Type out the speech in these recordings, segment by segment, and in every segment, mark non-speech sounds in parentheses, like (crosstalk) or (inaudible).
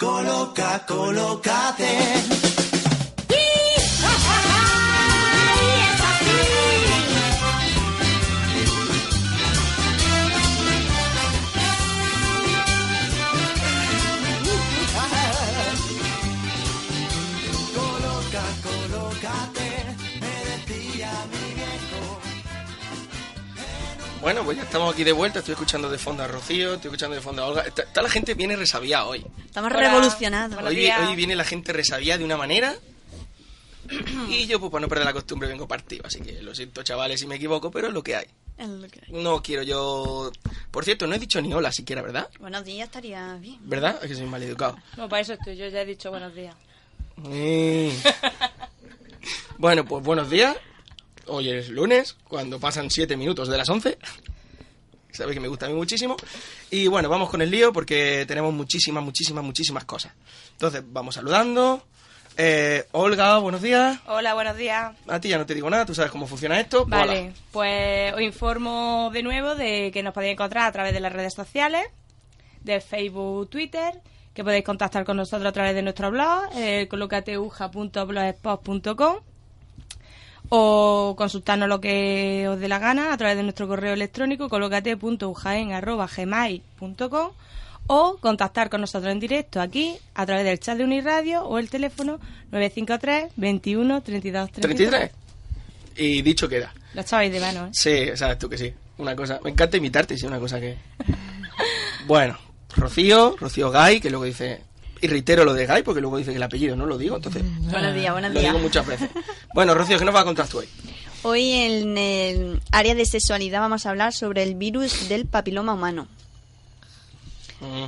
Coloca, colócate. Bueno, pues ya estamos aquí de vuelta. Estoy escuchando de fondo a Rocío, estoy escuchando de fondo a Olga. Está, está la gente viene resabiada hoy. Estamos Hola. revolucionados. Hoy, hoy viene la gente resabiada de una manera. (clears throat) Y yo, pues para no perder la costumbre, vengo partido. Así que lo siento, chavales, si me equivoco, pero es lo que hay. Es lo que hay. No quiero yo. Por cierto, no he dicho ni hola siquiera, ¿verdad? Buenos días estaría bien. ¿Verdad? Es que soy mal educado. No, para eso estoy. Yo ya he dicho buenos días. Mm. (laughs) Bueno, pues buenos días. Hoy es lunes, cuando pasan 7 minutos de las 11. Sabéis que me gusta a mí muchísimo. Y bueno, vamos con el lío porque tenemos muchísimas, muchísimas, muchísimas cosas. Entonces, vamos saludando. Eh, Olga, buenos días. Hola, buenos días. A ti ya no te digo nada, tú sabes cómo funciona esto. Vale, hola. pues os informo de nuevo de que nos podéis encontrar a través de las redes sociales, de Facebook, Twitter, que podéis contactar con nosotros a través de nuestro blog, eh, colocateuja.blogspot.com o consultarnos lo que os dé la gana a través de nuestro correo electrónico colocate.ujaen.gmail.com o contactar con nosotros en directo aquí a través del chat de Uniradio o el teléfono 953 21 32 33. Y dicho queda. Lo echabais de mano, ¿eh? Sí, sabes tú que sí. Una cosa. Me encanta imitarte, sí, una cosa que. (laughs) Bueno, Rocío, Rocío Gay, que luego dice. Y reitero lo de Gay, porque luego dice que el apellido no lo digo, entonces. Buenos días, buenos Lo días. digo muchas veces. (laughs) Bueno, Rocío, ¿qué nos vas a contar tú hoy? Hoy en el área de sexualidad vamos a hablar sobre el virus del papiloma humano. Mm,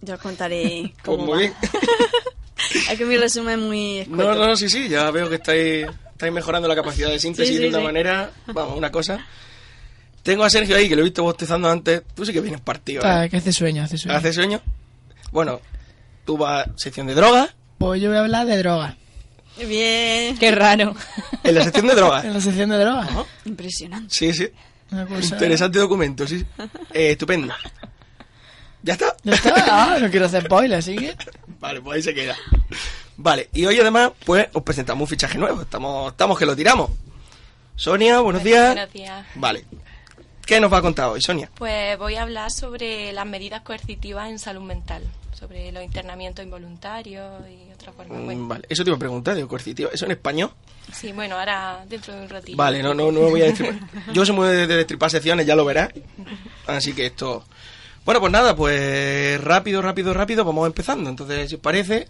Yo os contaré (laughs) Pues cómo muy va. bien. (laughs) es que mi resumen es muy No, escueto. no, sí, sí, ya veo que estáis, estáis mejorando la capacidad de síntesis Sí, sí, de una sí. manera. Vamos, una cosa. Tengo a Sergio ahí, que lo he visto bostezando antes. Tú sí que vienes partido. Ah, ¿eh? que hace sueño, hace sueño. ¿Hace sueño? Bueno, tú vas a sección de drogas. Pues yo voy a hablar de drogas. Bien. Qué raro. En la sección de drogas. (laughs) En la sección de drogas. Impresionante. Sí, sí. Una cosa... Interesante documento, sí. Eh, estupendo. ¿Ya está? Ya está. (laughs) Ah, no quiero hacer spoiler, así que... Vale, pues ahí se queda. Vale, y hoy además, pues, os presentamos un fichaje nuevo. Estamos, estamos que lo tiramos. Sonia, buenos días. Buenos días. Vale. ¿Qué nos va a contar hoy, Sonia? Pues voy a hablar sobre las medidas coercitivas en salud mental, sobre los internamientos involuntarios y otras formas. Mm, Bueno, Vale, eso te iba a preguntar, digo, coercitivo. ¿Eso en español? sí, bueno, ahora dentro de un ratito. Vale, no, no, no voy a destripar. (laughs) Yo soy muy de, de destripar secciones, ya lo verás. Así que esto... Bueno, pues nada, pues rápido, rápido, rápido, vamos empezando. Entonces, si os parece,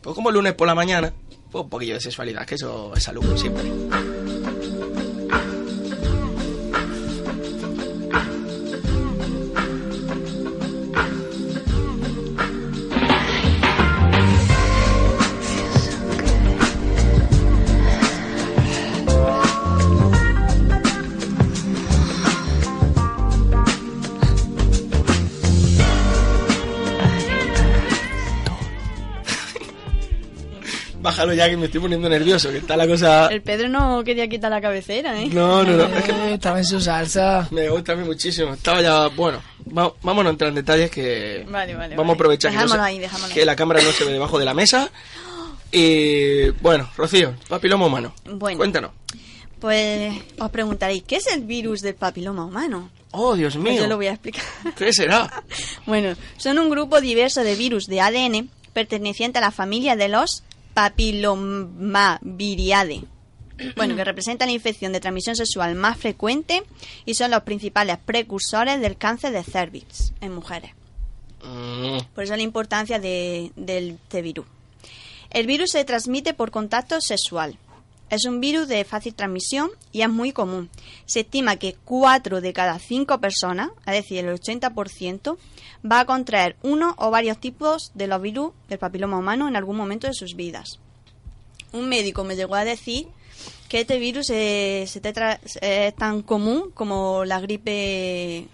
pues como el lunes por la mañana, pues un poquillo de sexualidad, que eso es salud siempre. Ya que me estoy poniendo nervioso, que está la cosa... El Pedro no quería quitar la cabecera, ¿eh? No, no, no. es que Eh, estaba en su salsa. me gusta a mí muchísimo. Estaba ya... Bueno, va- vámonos a entrar en detalles que... Vale, vale, Vamos vale. a aprovechar que, no se- ahí, dejámoslo que la cámara no se ve debajo de la mesa. Y bueno, Rocío, papiloma humano. Bueno. Cuéntanos. Pues os preguntaréis, ¿qué es el virus del papiloma humano? Oh, Dios Pues mío. yo lo voy a explicar. ¿Qué será? (laughs) Bueno, son un grupo diverso de virus de ADN perteneciente a la familia de los papilomaviridae. Bueno, que representan la infección de transmisión sexual más frecuente y son los principales precursores del cáncer de cervix en mujeres. Mm, Por eso la importancia de, del virus. El virus se transmite por contacto sexual. Es un virus de fácil transmisión y es muy común. Se estima que 4 de cada 5 personas, es decir, el 80%, va a contraer uno o varios tipos de los virus del papiloma humano en algún momento de sus vidas. Un médico me llegó a decir que este virus es tan común como la gripe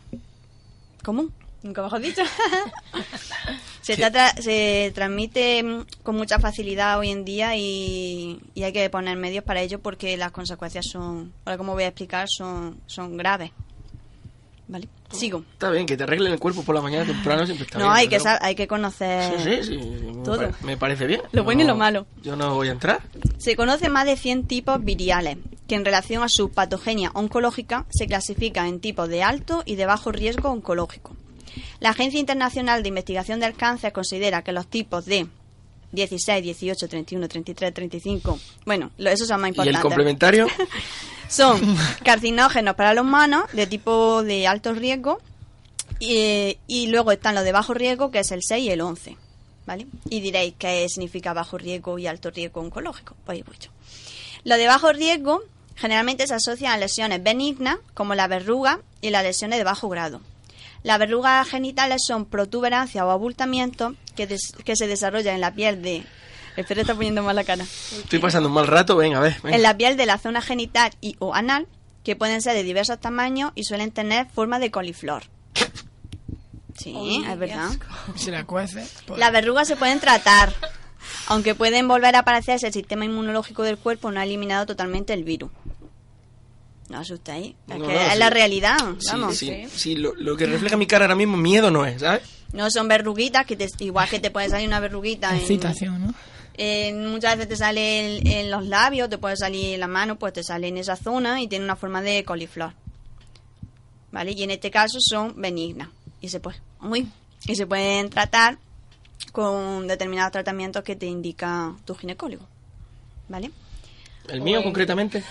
común. Nunca mejor dicho. (laughs) se, trata- se transmite mm, con mucha facilidad hoy en día y, y hay que poner medios para ello porque las consecuencias son, ahora como voy a explicar, son, son graves. ¿Vale? Sigo. Está bien, que te arreglen el cuerpo por la mañana temprano siempre está no, bien. hay que, hay que conocer Sí, sí, sí, me todo. pare- Me parece bien. Lo bueno y lo malo. Yo no voy a entrar. Se conocen más de 100 tipos viriales, que en relación a su patogenia oncológica se clasifican en tipos de alto y de bajo riesgo oncológico. La Agencia Internacional de Investigación del Cáncer considera que los tipos de 16, 18, 31, 33, 35, bueno, lo- esos son más ¿Y importantes. el complementario? (laughs) Son carcinógenos para los humanos de tipo de alto riesgo y, y luego están los de bajo riesgo, que es el 6 y el 11. ¿Vale? Y diréis qué significa bajo riesgo y alto riesgo oncológico. Pues voy yo. Los de bajo riesgo generalmente se asocian a lesiones benignas como la verruga y las lesiones de bajo grado. Las verrugas genitales son protuberancias o abultamientos que, des- que se desarrollan en la piel de... El perro está poniendo mal la cara Estoy pasando un mal rato, venga, a ver. venga. en la piel de la zona genital y o anal, que pueden ser de diversos tamaños y suelen tener forma de coliflor. Sí, Uy, es verdad. Si la cuece. pues- Las verrugas se pueden tratar, aunque pueden volver a aparecer si el sistema inmunológico del cuerpo no ha eliminado totalmente el virus. No asustéis, es No, que no, es sí. la realidad, Sí, vamos. sí, sí, lo, lo que refleja mi cara ahora mismo, miedo no es, ¿sabes? No son verruguitas, que te- igual que te puede salir una verruguita en, Excitación, ¿no? Eh, muchas veces te sale en, en los labios, te puede salir en la mano, pues te sale en esa zona y tiene una forma de coliflor. ¿Vale? Y en este caso son benignas. Y se, puede, uy, y se pueden tratar con determinados tratamientos que te indica tu ginecólogo. ¿Vale? El mío, concretamente.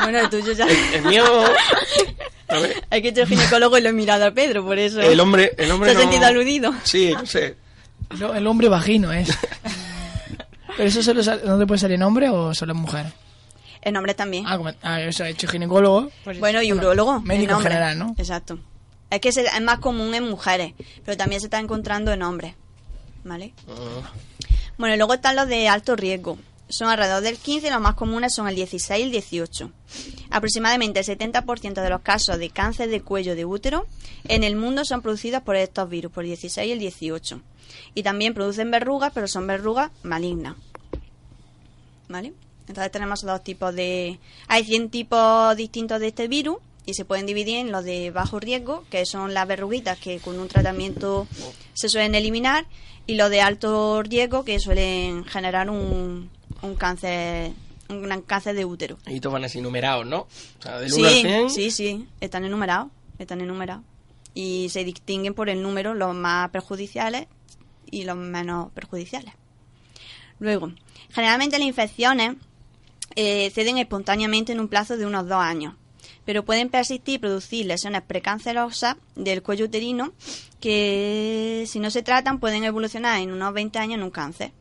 Bueno, el tuyo ya. El mío. (laughs) A ver. Hay que ser ginecólogo y lo he mirado a Pedro, por eso. El hombre. El hombre ¿Se ha no- sentido aludido? Sí, no sé. El hombre vagino es. (laughs) ¿Pero eso solo sale- no te puede salir hombre o solo mujer? El nombre también. Ah, como, ah, eso ha hecho ginecólogo. pues- Bueno, y urólogo. Médico en general, ¿no? Exacto. Es que es más común en mujeres, pero también se está encontrando en hombres. ¿Vale? Ah, Bueno, y luego están los de alto riesgo. Son alrededor del 15 y los más comunes son el 16 y el 18. Aproximadamente el 70% de los casos de cáncer de cuello de útero en el mundo son producidos por estos virus, por el 16 y el 18. Y también producen verrugas, pero son verrugas malignas. ¿Vale? Entonces tenemos dos tipos de... Hay 100 tipos distintos de este virus y se pueden dividir en los de bajo riesgo, que son las verruguitas que con un tratamiento se suelen eliminar, y los de alto riesgo que suelen generar un, un cáncer un gran cáncer de útero. Y todos van así numerados, ¿no? O sea, del Sí, 1 al 100. sí, sí, están enumerados, están enumerados. Y se distinguen por el número los más perjudiciales y los menos perjudiciales. Luego, generalmente las infecciones eh, ceden espontáneamente en un plazo de unos dos años, pero pueden persistir y producir lesiones precancerosas del cuello uterino que, si no se tratan, pueden evolucionar en unos 20 años en un cáncer.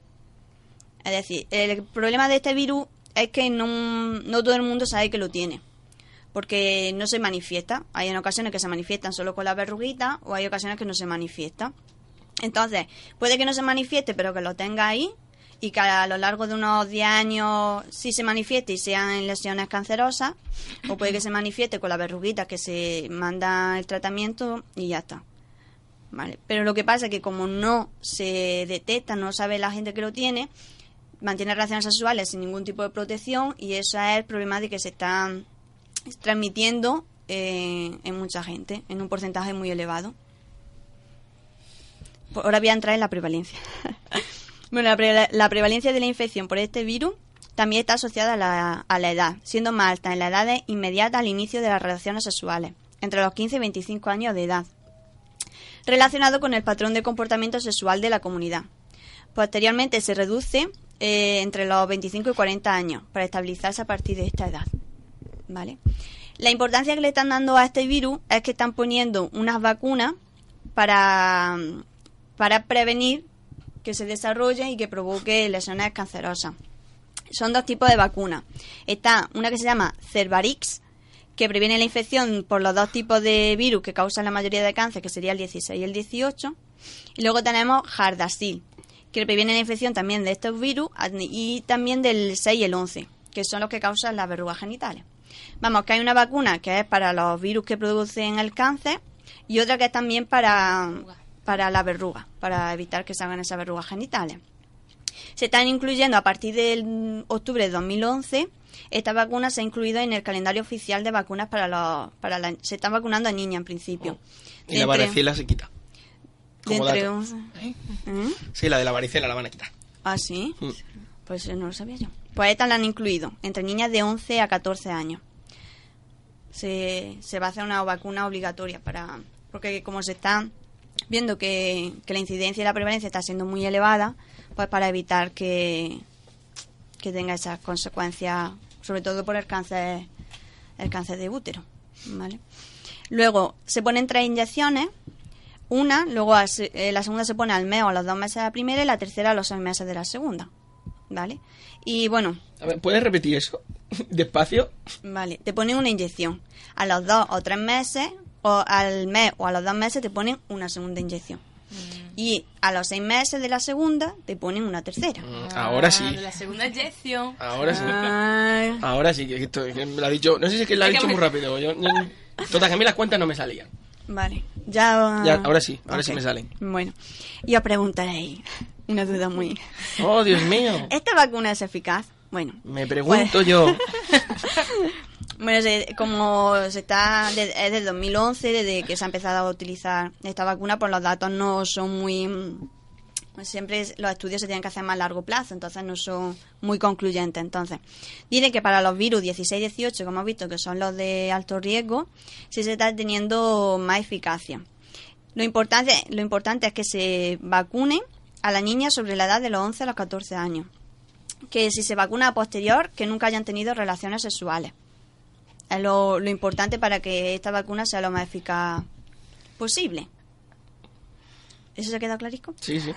Es decir, el problema de este virus es que no, no todo el mundo sabe que lo tiene. Porque no se manifiesta. Hay en ocasiones que se manifiestan solo con la verruguita o hay ocasiones que no se manifiesta. Entonces, puede que no se manifieste, pero que lo tenga ahí y que a lo largo de unos 10 años sí se manifieste y sean lesiones cancerosas. O puede que se manifieste con la verruguita que se manda el tratamiento y ya está. Vale. Pero lo que pasa es que como no se detecta, no sabe la gente que lo tiene, mantiene relaciones sexuales sin ningún tipo de protección y eso es el problema de que se están transmitiendo eh, en mucha gente, en un porcentaje muy elevado. Ahora voy a entrar en la prevalencia. (laughs) bueno, la, pre- la prevalencia de la infección por este virus también está asociada a la, a la edad, siendo más alta en la edad inmediata al inicio de las relaciones sexuales, entre los 15 y 25 años de edad, relacionado con el patrón de comportamiento sexual de la comunidad. Posteriormente se reduce eh, entre los 25 y 40 años para estabilizarse a partir de esta edad. ¿Vale? La importancia que le están dando a este virus es que están poniendo unas vacunas para, para prevenir que se desarrolle y que provoque lesiones cancerosas. Son dos tipos de vacunas. Está una que se llama Cervarix, que previene la infección por los dos tipos de virus que causan la mayoría de cáncer, que sería el 16 y el 18. Y luego tenemos Gardasil, que previene la infección también de estos virus y también del 6 y el 11, que son los que causan las verrugas genitales. Vamos, que hay una vacuna que es para los virus que producen el cáncer y otra que es también para, para la verruga, para evitar que se hagan esas verrugas genitales. Se están incluyendo a partir del octubre de 2011. Esta vacuna se ha incluido en el calendario oficial de vacunas para los. Para la- se están vacunando a niñas en principio. Y la varicela se quita. De Como entre dato. 11. ¿Mm? Sí, la de la varicela la van a quitar. Ah, sí. Mm. Pues eh, no lo sabía yo. Pues esta la han incluido entre niñas de 11 a 14 años. Se, se va a hacer una vacuna obligatoria para porque como se está viendo que, que la incidencia y la prevalencia está siendo muy elevada, pues para evitar que, que tenga esas consecuencias, sobre todo por el cáncer el cáncer de útero, ¿vale? Luego se ponen tres inyecciones una, luego eh, la segunda se pone al mes o a los dos meses de la primera y la tercera a los seis meses de la segunda. ¿Vale? Y bueno, A ver, ¿puedes repetir eso? (laughs) Despacio. vale, te ponen una inyección. A los dos o tres meses, o al mes o a los dos meses te ponen una segunda inyección. Y a los seis meses de la segunda te ponen una tercera. Mm, Ahora sí. Ah, de la segunda inyección. Ahora sí. Ay, Ahora sí, que esto que me lo ha dicho. No sé si es que lo ha dicho me- muy rápido. Yo, yo- total, que a mí las cuentas no me salían. Vale, ya... Ahora sí, ahora sí me salen. Bueno, y os preguntaréis, una duda muy... Oh, Dios mío. (laughs) ¿Esta vacuna es eficaz? Bueno, Me pregunto Pues- yo. (laughs) Bueno, se- como se está de- es del 2011, desde que se ha empezado a utilizar esta vacuna, pues los datos no son muy... mm, Siempre los estudios se tienen que hacer a más largo plazo, entonces no son muy concluyentes. Entonces, dice que para los virus 16 y 18, como hemos visto, que son los de alto riesgo, sí se está teniendo más eficacia. Lo importante, lo importante es que se vacune a la niña sobre la edad de los 11 a los 14 años. Que si se vacuna a posterior, que nunca hayan tenido relaciones sexuales. Es lo, lo importante para que esta vacuna sea lo más eficaz posible. ¿Eso se ha quedado clarico? Sí, sí.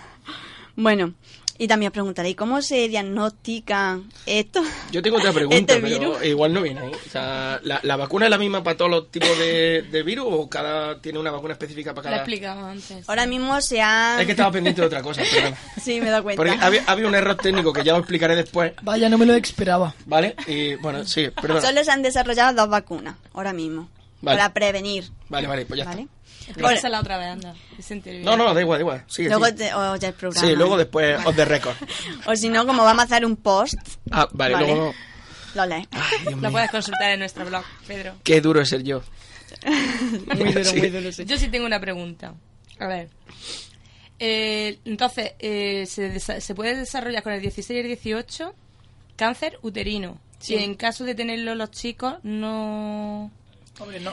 Bueno, y también os preguntaréis, ¿cómo se diagnostica esto? Yo tengo otra pregunta, Este pero virus. igual no viene ahí. O sea, ¿la, la vacuna es la misma para todos los tipos de, de virus o cada tiene una vacuna específica para Lo he cada...? explicado antes. Ahora mismo se ha... Es que estaba pendiente de otra cosa, perdón. (laughs) Sí, me he dado cuenta. Porque había, había un error técnico que ya lo explicaré después, Vaya, no me lo esperaba. ¿vale? Y bueno, sí, perdón. Solo se han desarrollado dos vacunas, ahora mismo, Vale. para prevenir. Vale, vale, pues ya ¿Vale? está. Esa la otra vez, anda. No, no, da igual, da igual. Sigue, Luego sigue. te, oyes el programa. Sí, luego después os de récord. O si no, como vamos a hacer un post, Ah, vale, Vale. luego... lo lees. Ay, Lo mío. puedes consultar en nuestro blog, Pedro. Qué duro es ser yo. (laughs) Muy duro, Sí. muy duro, sí. Yo sí tengo una pregunta. A ver. Eh, entonces, eh, ¿se, desa- ¿se puede desarrollar con el 16 y el 18 cáncer uterino? Sí. Y en caso de tenerlo los chicos, no...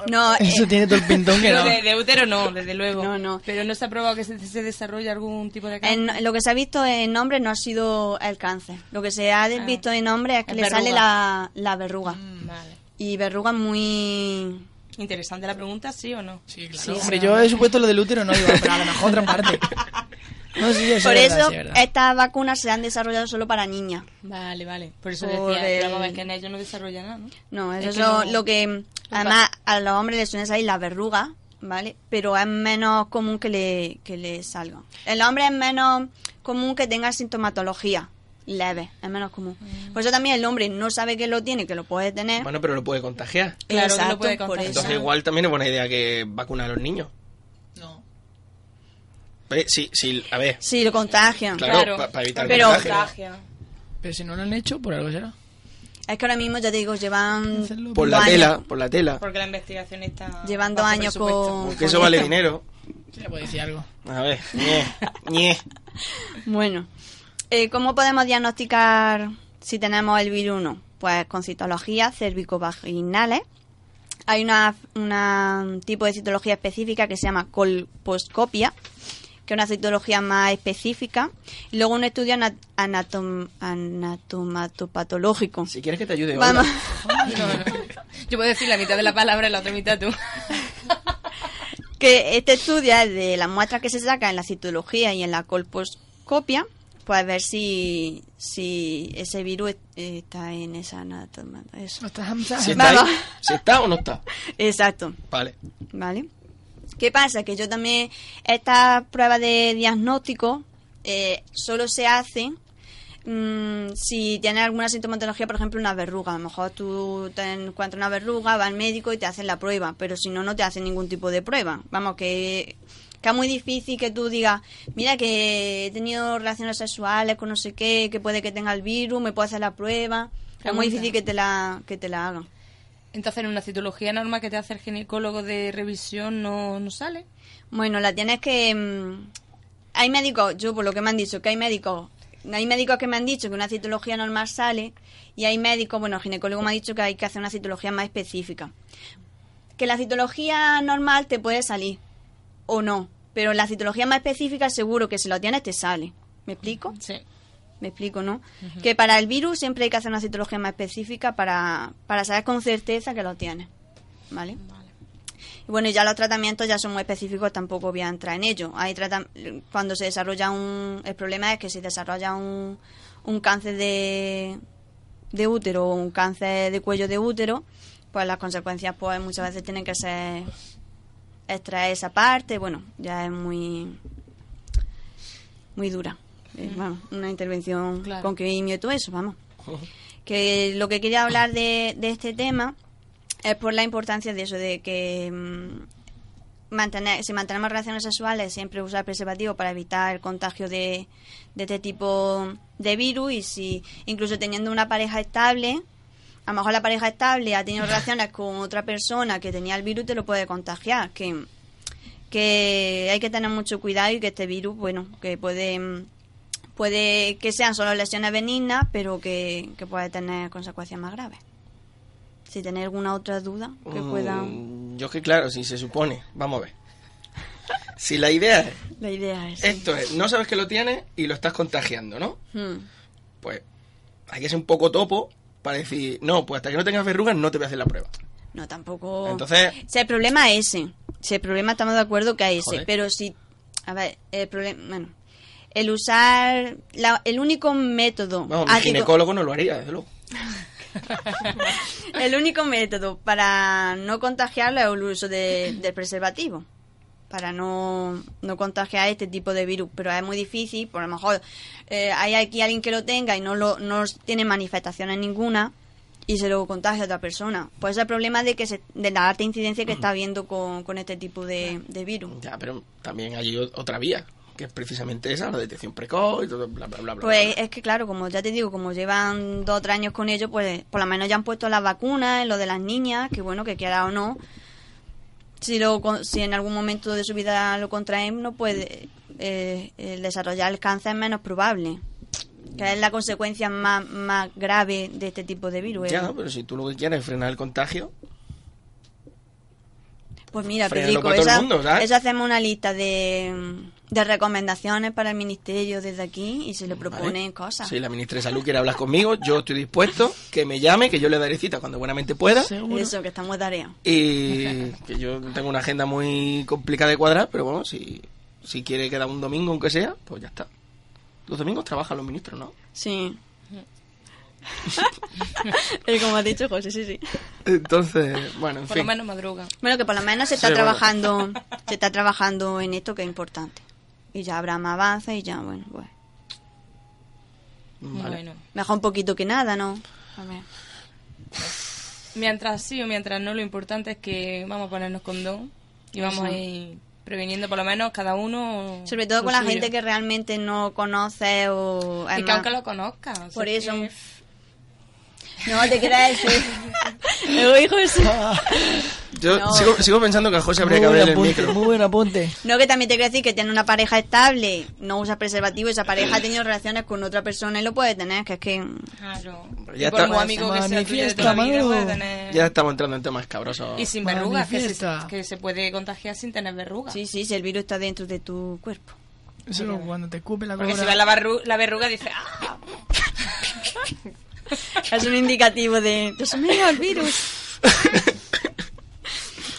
No, (laughs) Eso eh, tiene todo el pintón que No, no. de, de útero no, desde luego. No, no. Pero no se ha probado que se, se desarrolle algún tipo de cáncer. en- lo que se ha visto en hombres no ha sido el cáncer. Lo que se ha visto en hombres es que Es le verruga. sale la, la verruga. Vale. Y verrugas muy... Interesante la pregunta, ¿sí o no? Sí, claro. Sí, Hombre, yo he supuesto lo del útero, no digo, pero a lo mejor otra parte. (laughs) No, sí, eso Por es eso verdad, sí, es verdad. estas vacunas se han desarrollado solo para niñas. Vale, vale. Por eso Por decía, pero el- vamos a ver que en ellos no desarrolla nada, ¿no? No, eso Es es que lo, no- lo que... Además, a los hombres les suelen salir las verrugas, ¿vale? Pero es menos común que le, que le salgan. El hombre es menos común que tenga sintomatología leve, es menos común. Mm. Por eso también el hombre no sabe que lo tiene, que lo puede tener. Bueno, pero lo puede contagiar. Claro que lo Exacto, puede por contagiar. eso. Entonces igual también es buena idea que vacunar a los niños. No. Eh, Sí, sí, a ver. Sí, lo contagian. Claro, pa- para evitar el Pero- contagio. Contagia. Pero si no lo han hecho, por algo será. Es que ahora mismo, ya te digo, llevan Por la años- tela, por la tela. Porque la investigación está... Llevan dos bajo años con... Porque eso vale dinero. Sí, le puedo decir algo. A ver, ñe, ñe. (laughs) Bueno, eh, ¿cómo podemos diagnosticar si tenemos el virus o no? Pues con citologías cervicovaginales. Hay una, una un tipo de citología específica que se llama colposcopia, que es una citología más específica. Y luego un estudio ana- anatom- anatomatopatólogico. Si quieres que te ayude, Vamos. hola. No, (laughs) no. Yo puedo decir la mitad de la palabra y la otra mitad tú. (laughs) que este estudio es de las muestras que se sacan en la citología y en la colposcopia, pues ver si, si ese virus est- está en esa eso. No Si está, ahí, Vamos. si está o no está. (laughs) Exacto, Vale. ¿vale? ¿Qué pasa? Que yo también, estas pruebas de diagnóstico eh, solo se hacen mm, si tienes alguna sintomatología, por ejemplo, una verruga. A lo mejor tú te encuentras una verruga, vas al médico y te hacen la prueba, pero si no, no te hacen ningún tipo de prueba. Vamos, que, que es muy difícil que tú digas, mira que he tenido relaciones sexuales con no sé qué, que puede que tenga el virus, me puedo hacer la prueba. Es muy difícil que te la, que te la hagan. Entonces, en una citología normal que te hace el ginecólogo de revisión no, no sale. Bueno, la tienes que... mm, hay médicos, yo por lo que me han dicho, que hay médicos... Hay médicos que me han dicho que una citología normal sale y hay médicos, bueno, el ginecólogo me ha dicho que hay que hacer una citología más específica. Que la citología normal te puede salir o no, pero la citología más específica seguro que si lo tienes te sale. ¿Me explico? Sí. Me explico, ¿no? Que para el virus siempre hay que hacer una citología más específica para, para saber con certeza que lo tienes. ¿Vale? Y bueno, ya los tratamientos ya son muy específicos, tampoco voy a entrar en ello. Hay cuando se desarrolla un... El problema es que si desarrolla un, un cáncer de, de útero o un cáncer de cuello de útero, pues las consecuencias pues muchas veces tienen que ser extraer esa parte, bueno, ya es muy muy dura. Eh, vamos, una intervención Claro. con quimio y todo eso, vamos. (laughs) Que lo que quería hablar de, de este tema es por la importancia de eso, de que mm, mantener, si mantenemos relaciones sexuales, siempre usar preservativo para evitar el contagio de, de este tipo de virus y si incluso teniendo una pareja estable, a lo mejor la pareja estable ha tenido (laughs) relaciones con otra persona que tenía el virus te lo puede contagiar, que, que hay que tener mucho cuidado y que este virus, bueno, que puede mm, puede que sean solo lesiones benignas, pero que, que puede tener consecuencias más graves. Si tenéis alguna otra duda que Mm, puedan... Yo que claro, si se supone, vamos a ver. Si la idea es, La idea es... sí. esto es, no sabes que lo tienes y lo estás contagiando, ¿no? Hmm. Pues hay que ser un poco topo para decir, no, pues hasta que no tengas verrugas no te voy a hacer la prueba. No, tampoco... Entonces- Si el problema es ese. Si el problema estamos de acuerdo que es ese. Joder. Pero si... A ver, el problema... Bueno, el usar... la- el único método... Mi antico- ginecólogo no lo haría, desde luego. (laughs) El único método para no contagiarlo es el uso de- del preservativo. Para no, no contagiar este tipo de virus. Pero es muy difícil, por lo mejor eh, hay aquí alguien que lo tenga y no, lo, no tiene manifestaciones ninguna y se lo contagia a otra persona. Pues el problema de, que se, de la alta incidencia que está habiendo con, con este tipo de, de virus. Ya, pero también hay otra vía, que es precisamente esa, la detección precoz y todo, bla, bla, bla. Pues bla. es que claro, como ya te digo, como llevan dos o tres años con ello, pues por lo menos ya han puesto las vacunas, en lo de las niñas, que bueno, que quiera o no, si, lo, si en algún momento de su vida lo contraen, no puede eh, el desarrollar el cáncer es menos probable, que es la consecuencia más, más grave de este tipo de virus. Ya, pero si tú lo que quieres es frenar el contagio, Pues mira, Frenarlo eso hacemos una lista de, de recomendaciones para el ministerio desde aquí y se le proponen cosas. si la ministra de Salud quiere hablar conmigo, yo estoy dispuesto, que me llame, que yo le daré cita cuando buenamente pueda. Seguro. Eso, que estamos de tarea. Y que yo tengo una agenda muy complicada de cuadrar, pero bueno, si, si quiere quedar un domingo, aunque sea, pues ya está. Los domingos trabajan los ministros, ¿no? Sí. (laughs) y como ha dicho José, sí, sí. Entonces, bueno, en Por lo menos madruga. Bueno, que por lo menos se está Sí, bueno. trabajando, se está trabajando en esto que es importante. Y ya habrá más avances y ya, bueno, pues. Vale. Bueno. Mejor un poquito que nada, ¿no? A ver. Mientras sí o mientras no, lo importante es que vamos a ponernos condón y vamos a ir previniendo por lo menos cada uno. Sobre todo con la gente que realmente no conoce o... Y que aunque lo conozca. o sea, Por eso. que- No, te quieres decir. Luego, hijo, eso. (laughs) (laughs) Yo No. sigo, sigo pensando que a José habría Muy que abrirle el apunte, micro. muy buen apunte. No, que también te quiero decir que tiene una pareja estable, no usa preservativo, esa pareja ha tenido relaciones con otra persona y lo puede tener, que es que... Claro. Ya Y por está. muy amigo que sea tuyo de Manifiesta, toda la vida, Manolo. puede tener- Ya estamos entrando en temas cabrosos. Y sin verrugas, que se, que se puede contagiar sin tener verrugas. Sí, sí, si el virus está dentro de tu cuerpo. Eso es cuando te escupe la Porque cobra. si ves la, la verruga, dices, ¡ah! (laughs) (laughs) Es un indicativo de... Dios mío, el virus. (laughs)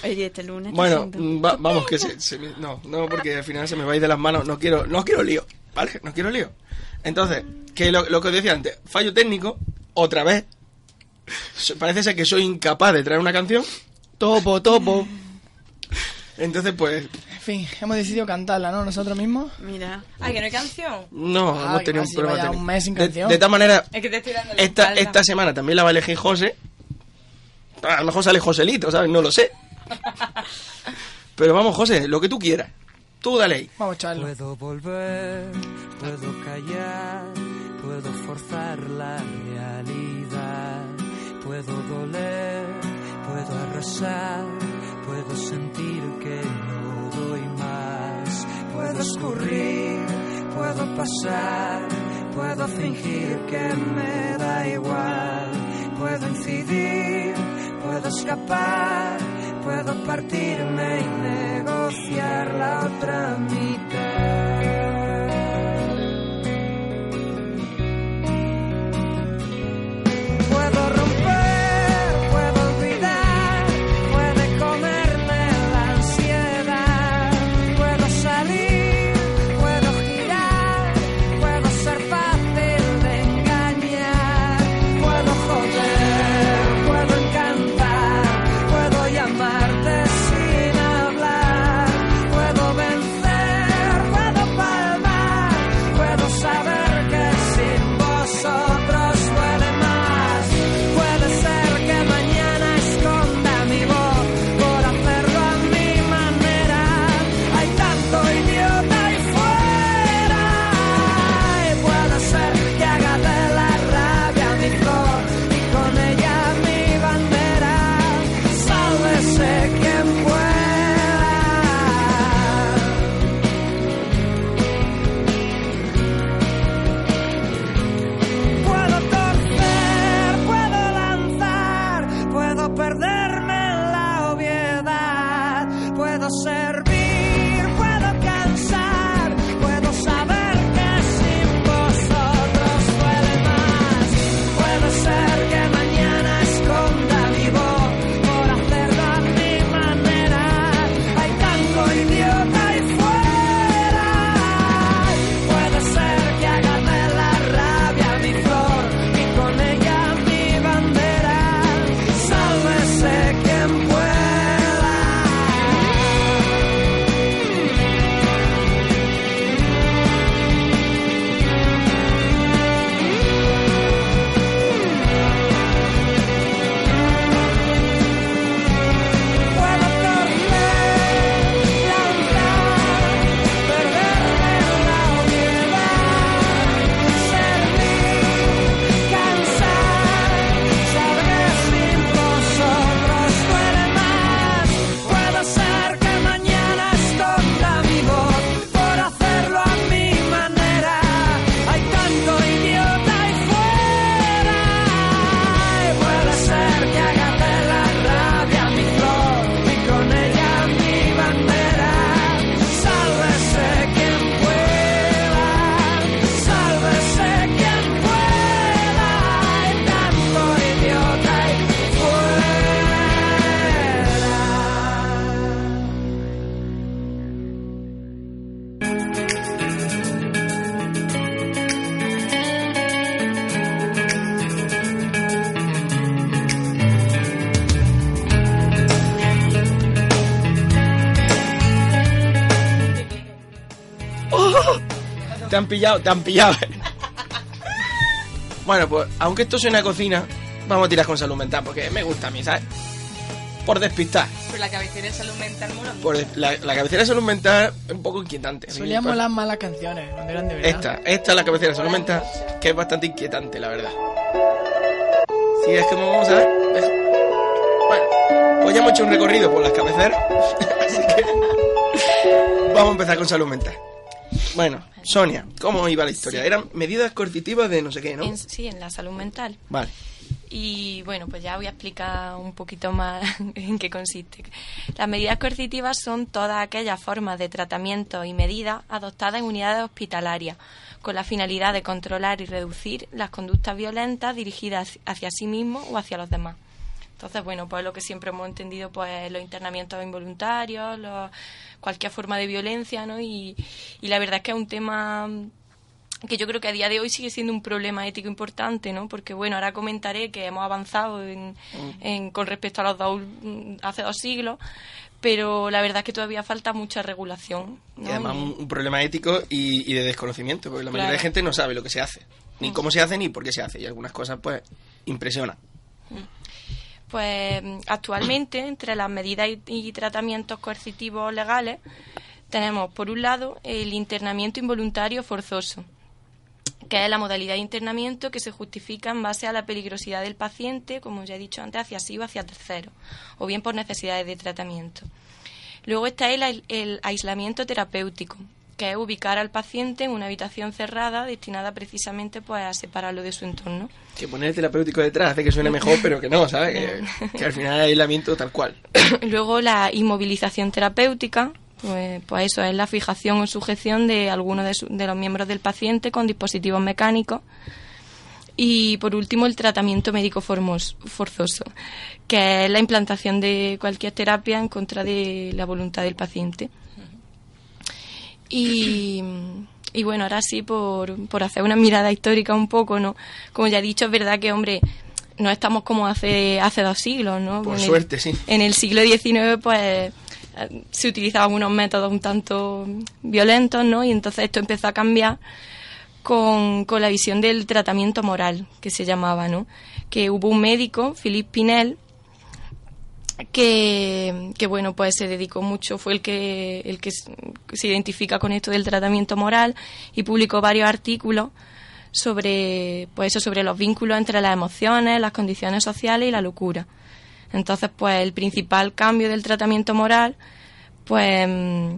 Oye, este lunes... Bueno, va- vamos que se, se me- no, no porque al final se me va a ir de las manos. No quiero, no quiero lío. ¿Vale? No quiero lío. Entonces, que lo, lo que os decía antes, fallo técnico, otra vez. Parece ser que soy incapaz de traer una canción. Topo, topo. (laughs) Entonces, pues, fin, hemos decidido cantarla, ¿no? Nosotros mismos. Mira. Ay, que no hay canción. no, Ah, hemos tenido un problema un mes sin De- canción. De, tal manera, Es que te estoy dando la esta, espalda. esta semana también la va a elegir José. A lo mejor sale Joselito, ¿sabes? No lo sé. (laughs) Pero vamos, José, lo que tú quieras. Tú dale ahí. Vamos a echarlo. Puedo volver, puedo callar, puedo forzar la realidad, puedo doler, puedo arrasar, puedo sentir que puedo escurrir, puedo pasar, puedo fingir que me da igual, puedo incidir, puedo escapar, puedo partirme y negociar la otra mitad. Pillado, te han pillado. (laughs) bueno, pues aunque esto sea una cocina, vamos a tirar con salud mental, porque me gusta a mí, ¿sabes? Por despistar. Por la cabecera de salud mental mola. Por des- la, la cabecera de salud mental es un poco inquietante. Solían Pues, molar más las canciones cuando eran de verdad. Esta, esta es la cabecera de salud mental, que es bastante inquietante, la verdad. Si es que vamos a ver. es- Bueno, pues ya hemos hecho un recorrido por las cabeceras, (laughs) así que vamos a empezar con salud mental. Bueno, Sonia, ¿cómo iba la historia? Eran medidas coercitivas de no sé qué, ¿no? En- sí, en la salud mental. Vale. Y bueno, pues ya voy a explicar un poquito más (laughs) en qué consiste. Las medidas coercitivas son todas aquellas formas de tratamiento y medidas adoptadas en unidades hospitalarias con la finalidad de controlar y reducir las conductas violentas dirigidas hacia sí mismo o hacia los demás. Entonces, bueno, pues lo que siempre hemos entendido, pues los internamientos involuntarios, los- cualquier forma de violencia, ¿no? Y, y la verdad es que es un tema que yo creo que a día de hoy sigue siendo un problema ético importante, ¿no? Porque, bueno, ahora comentaré que hemos avanzado en, en- con respecto a los dos, mm, hace dos siglos, pero la verdad es que todavía falta mucha regulación. ¿no? Y además un, un problema ético y, y de desconocimiento, porque la mayoría de gente no sabe lo que se hace, Mm. ni cómo se hace, ni por qué se hace. Y algunas cosas, pues, impresionan. Pues actualmente, entre las medidas y, tratamientos coercitivos legales, tenemos por un lado el internamiento involuntario forzoso, que es la modalidad de internamiento que se justifica en base a la peligrosidad del paciente, como ya he dicho antes, hacia sí o hacia terceros, o bien por necesidades de tratamiento. Luego está el, el aislamiento terapéutico, que es ubicar al paciente en una habitación cerrada destinada precisamente pues, a separarlo de su entorno. Que poner el terapéutico detrás hace que suene mejor, pero que no, ¿sabes? Que, (laughs) que al final hay aislamiento tal cual. (coughs) Luego la inmovilización terapéutica, pues, pues eso es la fijación o sujeción de algunos de, su- de los miembros del paciente con dispositivos mecánicos. Y por último el tratamiento médico formos- forzoso, que es la implantación de cualquier terapia en contra de la voluntad del paciente. Y, y bueno, ahora sí, por, por hacer una mirada histórica un poco, ¿no? Como ya he dicho, es verdad que, hombre, no estamos como hace, hace dos siglos, ¿no? Por En el- suerte, sí. En el siglo XIX, pues, se utilizaban unos métodos un tanto violentos, ¿no? Y entonces esto empezó a cambiar con, con la visión del tratamiento moral, que se llamaba, ¿no? Que hubo un médico, Philippe Pinel, que, bueno pues se dedicó mucho fue el que el que se identifica con esto del tratamiento moral y publicó varios artículos sobre pues eso sobre los vínculos entre las emociones las condiciones sociales y la locura entonces pues el principal cambio del tratamiento moral pues mm,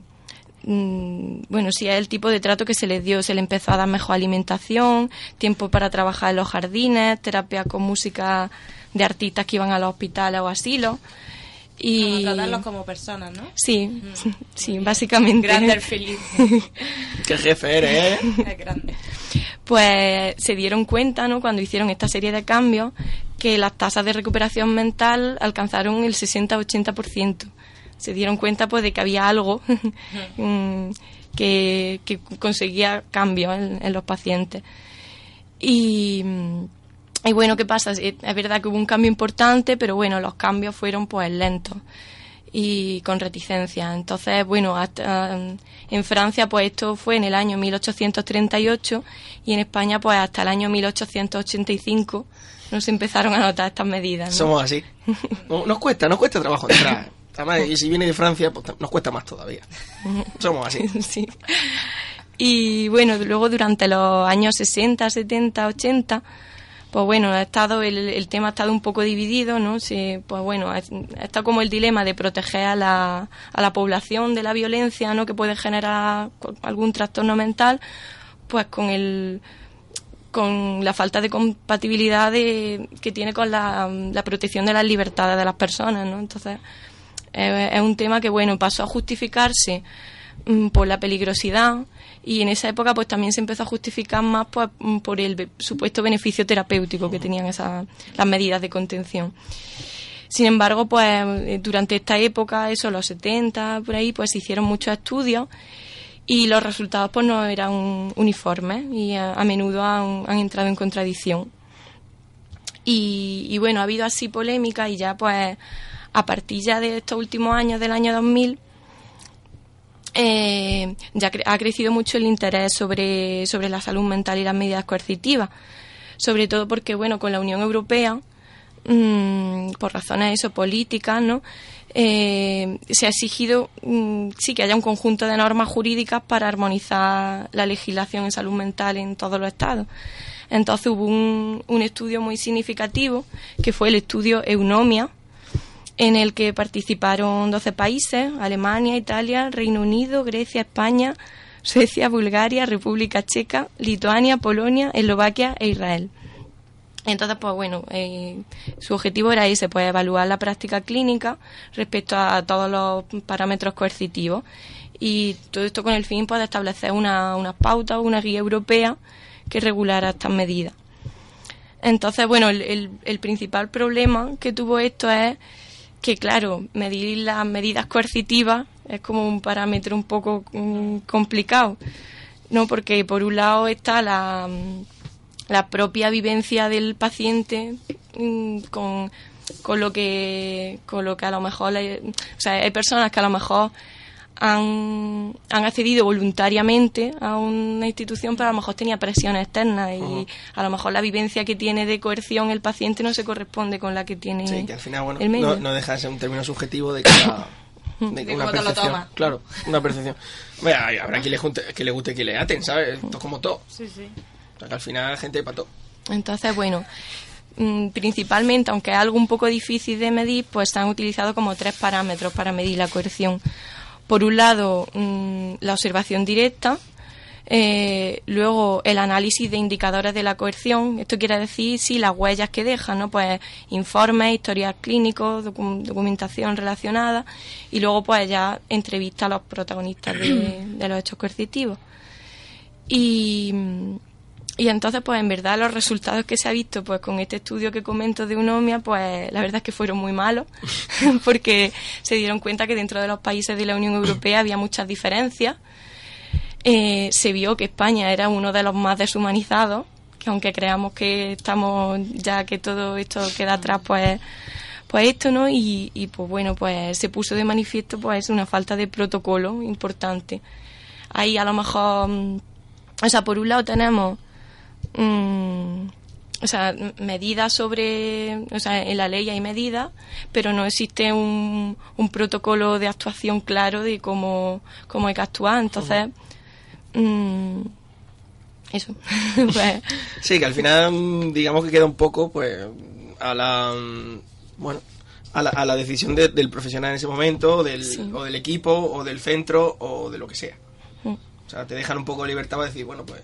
mm, bueno, sí es el tipo de trato que se les dio. Se le empezó a dar mejor alimentación, tiempo para trabajar en los jardines, terapia con música de artistas que iban a los hospitales o asilos. Y... Como tratarlos como personas, ¿no? Sí, sí, básicamente. Grande (laughs) feliz. Qué jefe eres, ¿eh? es grande. pues se dieron cuenta, ¿no? Cuando hicieron esta serie de cambios, que las tasas de recuperación mental alcanzaron el 60-80%. Se dieron cuenta, pues, de que había algo (laughs) mm, que, que conseguía cambios en, en los pacientes. Y, mm, y bueno, ¿qué pasa? Es verdad que hubo un cambio importante, pero bueno, los cambios fueron pues lentos y con reticencia. Entonces, bueno, hasta, mm, en Francia pues esto fue en el año 1838 y en España pues hasta el año 1885 no se empezaron a notar estas medidas. ¿no? Somos así. No- Nos cuesta, nos cuesta trabajo entrar. Además, y si viene de Francia, pues nos cuesta más todavía. Somos así. (laughs) sí. Y bueno, luego durante los años 60, 70, 80, pues bueno, ha estado el, el tema ha estado un poco dividido, ¿no? Sí, pues bueno, estado como el dilema de proteger a la, a la población de la violencia, ¿no? Que puede generar algún trastorno mental, pues con el con la falta de compatibilidad de- que tiene con la, la protección de las libertades de las personas, ¿no? Entonces, eh, es un tema que, bueno, pasó a justificarse por la peligrosidad y en esa época pues también se empezó a justificar más pues, mm, por el supuesto beneficio terapéutico que tenían esas las medidas de contención. Sin embargo, pues eh, durante esta época, eso, los 70, por ahí, pues se hicieron muchos estudios y los resultados pues no eran uniformes y a, menudo han, han entrado en contradicción. Y, y bueno, ha habido así polémica y ya pues a partir ya de estos últimos años del año 2000 eh, ya ha crecido mucho el interés sobre, sobre la salud mental y las medidas coercitivas. Sobre todo porque, bueno, con la Unión Europea, mm, por razones eso, políticas, ¿no? Eh, se ha exigido mm, sí que haya un conjunto de normas jurídicas para armonizar la legislación en salud mental en todos los estados. Entonces hubo un, un estudio muy significativo que fue el estudio Eunomia, en el que participaron 12 países, Alemania, Italia, Reino Unido, Grecia, España, Suecia, Bulgaria, República Checa, Lituania, Polonia, Eslovaquia e Israel. Entonces, pues bueno, eh, su objetivo era ese, pues evaluar la práctica clínica respecto a todos los parámetros coercitivos y todo esto con el fin pues, de establecer una, unas pautas, una guía europea que regulara estas medidas. Entonces, bueno, el- el principal problema que tuvo esto es que, claro, medir las medidas coercitivas es como un parámetro un poco mm, complicado. No, porque por un lado está la, mm, la propia vivencia del paciente mm, con, con lo que con lo que a lo mejor le- o sea, hay personas que a lo mejor han, han accedido voluntariamente a una institución, pero a lo mejor tenía presiones externas y a lo mejor la vivencia que tiene de coerción el paciente no se corresponde con la que tiene Sí, que al final, bueno, el medio. no, no deja de ser un término subjetivo de cada... De De una cómo te lo percepción, tomas. claro, una percepción. Bueno, habrá quien le, junte- que le guste que le aten, ¿sabes? Esto es como todo. Sí, sí. O sea, que al final gente para todo. Entonces, bueno, mm, principalmente, aunque es algo un poco difícil de medir, pues se han utilizado como tres parámetros para medir la coerción. Por un lado, mm, la observación directa, eh, luego el análisis de indicadores de la coerción, esto quiere decir si las huellas que dejan, ¿no? Pues informes, historias clínicos, docu- documentación relacionada y luego pues ya entrevista a los protagonistas de, (clears throat) de los hechos coercitivos. Y, y entonces, pues en verdad los resultados que se ha visto pues con este estudio que comento de Unomia, pues la verdad es que fueron muy malos, (laughs) (laughs) porque se dieron cuenta que dentro de los países de la Unión Europea había muchas diferencias. Eh, se vio que España era uno de los más deshumanizados, que aunque creamos que estamos ya que todo esto queda atrás, pues pues esto, ¿no? Y, y pues bueno, pues se puso de manifiesto pues una falta de protocolo importante. Ahí a lo mejor, mm, o sea, por un lado tenemos mm, o sea, medidas sobre, o sea, en la ley hay medidas, pero no existe un, un protocolo de actuación claro de cómo, cómo hay que actuar. Entonces, mm, eso. (laughs) pues, Sí, que al final, digamos que queda un poco, pues, a la. Bueno, a la, a la decisión de- del profesional en ese momento, o del, Sí. o del equipo, o del centro, o de lo que sea. Mm. O sea, te dejan un poco de libertad para decir, bueno, pues,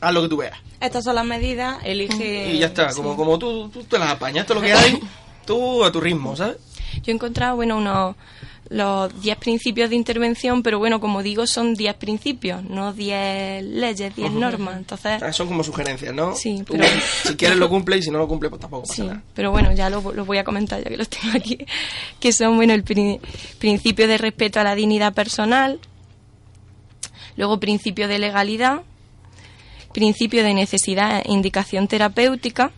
haz lo que tú veas. Estas son las medidas, elige... y ya está, como, como tú, tú te las apañas, todo lo que hay, tú a tu ritmo, ¿sabes? Yo he encontrado, bueno, unos los 10 principios de intervención, pero bueno, como digo, son 10 principios, no 10 leyes, 10 normas. Entonces, Ah, Son como sugerencias, ¿no? Sí, Tú, pero- Si quieres lo cumple y si no lo cumple, pues tampoco pasa sí, nada. pero bueno, ya lo, lo voy a comentar ya que los tengo aquí, (laughs) que son, bueno, el pri- principio de respeto a la dignidad personal, luego principio de legalidad, principio de necesidad e indicación terapéutica,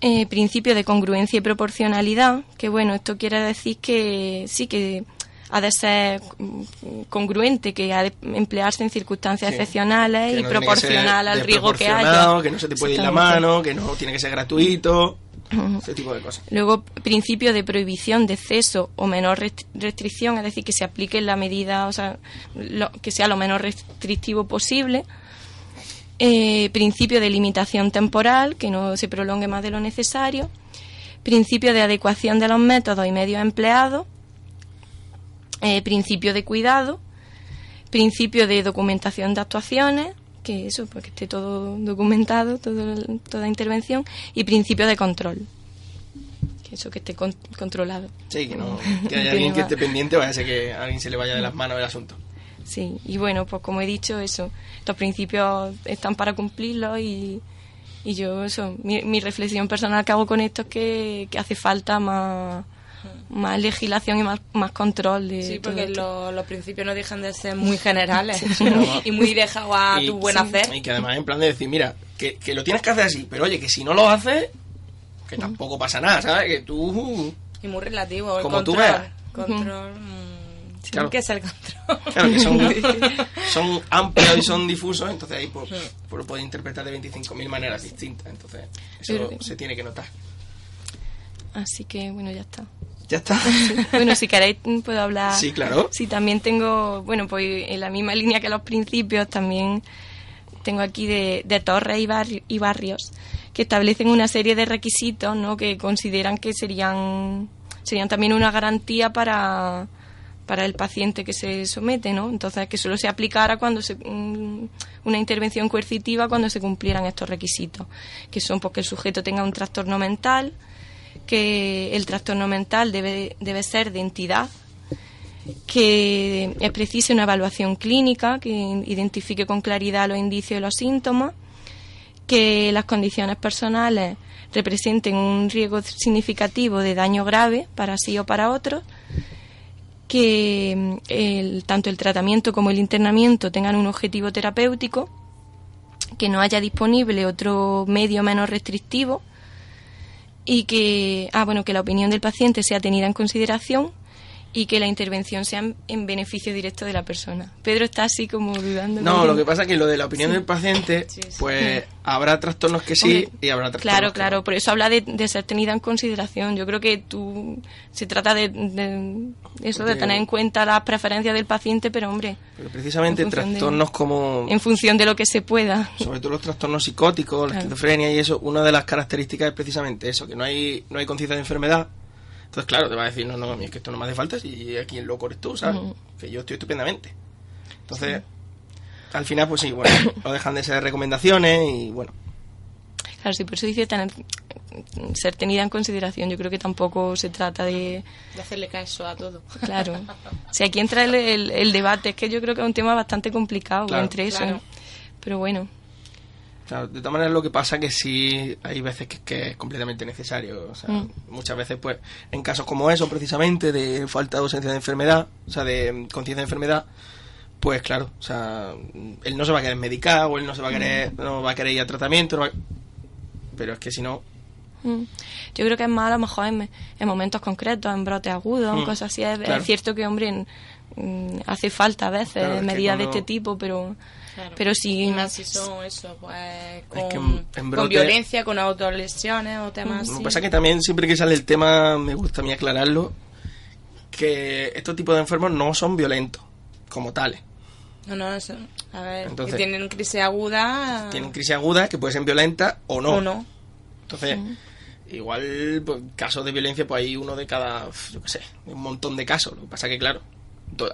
eh, principio de congruencia y proporcionalidad, que bueno, esto quiere decir que sí que ha de ser mm, congruente, que ha de emplearse en circunstancias Sí. excepcionales y proporcional al riesgo que haya. Que no se te puede ir la mano, que no tiene que ser gratuito, ese tipo de cosas. Luego, principio de prohibición de exceso o menor rest- restricción, es decir, que se aplique la medida, o sea, lo- que sea lo menos restrictivo posible. Eh, principio de limitación temporal, que no se prolongue más de lo necesario. Principio de adecuación de los métodos y medios empleados. Eh, principio de cuidado. Principio de documentación de actuaciones, que eso, pues que esté todo documentado, todo, toda intervención. Y principio de control que eso que esté con- controlado. Sí, que no (laughs) que haya alguien que esté pendiente, vaya a ser que a alguien se le vaya de las manos el asunto. Sí, y bueno, pues como he dicho, eso, los principios están para cumplirlos y, y yo, eso, mi, mi reflexión personal que hago con esto es que, que hace falta más, más legislación y más, más control de Sí, porque lo- los principios no dejan de ser muy generales (laughs) no. (laughs) y muy dejados a Y- tu buen sí, hacer. Y que además en plan de decir, mira, que, que lo tienes que hacer así, pero oye, que si no lo haces, que tampoco pasa nada, ¿sabes? Que tú... Y muy relativo. El Como tú control. veas. Control. mm, sí, Claro. ¿Qué es el control? Claro, que son, (laughs) son amplios y son difusos, entonces ahí pues, pues lo puedes interpretar de 25.000 maneras distintas, entonces eso se tiene que notar. Así que, bueno, ya está. Ya está. Bueno, si queréis puedo hablar. Sí, claro. Sí, también tengo, bueno, pues en la misma línea que los principios, también tengo aquí de, de torres y, barri- y barrios que establecen una serie de requisitos, ¿no? Que consideran que serían serían también una garantía para para el paciente que se somete, ¿no? Entonces que solo se aplicara cuando se mm, una intervención coercitiva cuando se cumplieran estos requisitos, que son pues que el sujeto tenga un trastorno mental, que el trastorno mental debe, debe ser de entidad, que es precisa una evaluación clínica que identifique con claridad los indicios y los síntomas, que las condiciones personales representen un riesgo significativo de daño grave para sí o para otros, que mm, el- tanto el tratamiento como el internamiento tengan un objetivo terapéutico, que no haya disponible otro medio menos restrictivo y que, ah, bueno, que la opinión del paciente sea tenida en consideración y que la intervención sea en, en beneficio directo de la persona. Pedro está así como dudando. No, lo que pasa es que lo de la opinión del paciente, pues habrá trastornos que sí Hombre, y habrá trastornos Claro, que claro, no. por eso habla de, de ser tenida en consideración. Yo creo que tú se trata de, de eso, de tener en cuenta las preferencias del paciente, pero hombre, Porque precisamente trastornos como, en función de lo que se pueda. sobre todo los trastornos psicóticos, la esquizofrenia y eso, una de las características es precisamente eso, que no hay no hay conciencia de enfermedad. Entonces, claro, te va a decir, no, no, a mí es que esto no me hace falta y aquí el loco eres tú, ¿sabes? Que yo estoy estupendamente. Entonces, al final, pues sí, bueno, (coughs) no dejan de ser recomendaciones y bueno, Claro, sí, por eso dice tener, ser tenida en consideración. Yo creo que tampoco se trata de... De hacerle caso a todo. Claro. (laughs) Si aquí entra el, el- el debate, es que yo creo que es un tema bastante complicado Claro. entre eso. Claro. Pero bueno, Claro, de todas maneras lo que pasa que sí hay veces que, que es completamente necesario. O sea, Mm. muchas veces, pues, en casos como eso, precisamente, de falta de ausencia de enfermedad, o sea, de mm, conciencia de enfermedad, pues claro, o sea, mm, él no se va a querer medicar o él no se va a querer, no va a querer ir a tratamiento, no va- pero es que si no, Mm. Yo creo que es más a lo mejor en, en momentos concretos, en brotes agudos, en Mm, cosas así. Es, es cierto que, hombre, en- mm, hace falta a veces Claro, es medidas de este tipo, pero, Claro. pero. Y más si son eso, pues con, que en- en con brote- violencia, con autolesiones o temas Lo que pasa es que también siempre que sale el tema, me gusta a mí aclararlo, que estos tipos de enfermos no son violentos como tales. No, no, eso. A ver, Entonces- que tienen crisis aguda. Tienen crisis agudas que pueden ser violentas o no. O no. Entonces, igual, pues, casos de violencia, pues hay uno de cada, yo qué sé, un montón de casos. Lo que pasa que, claro,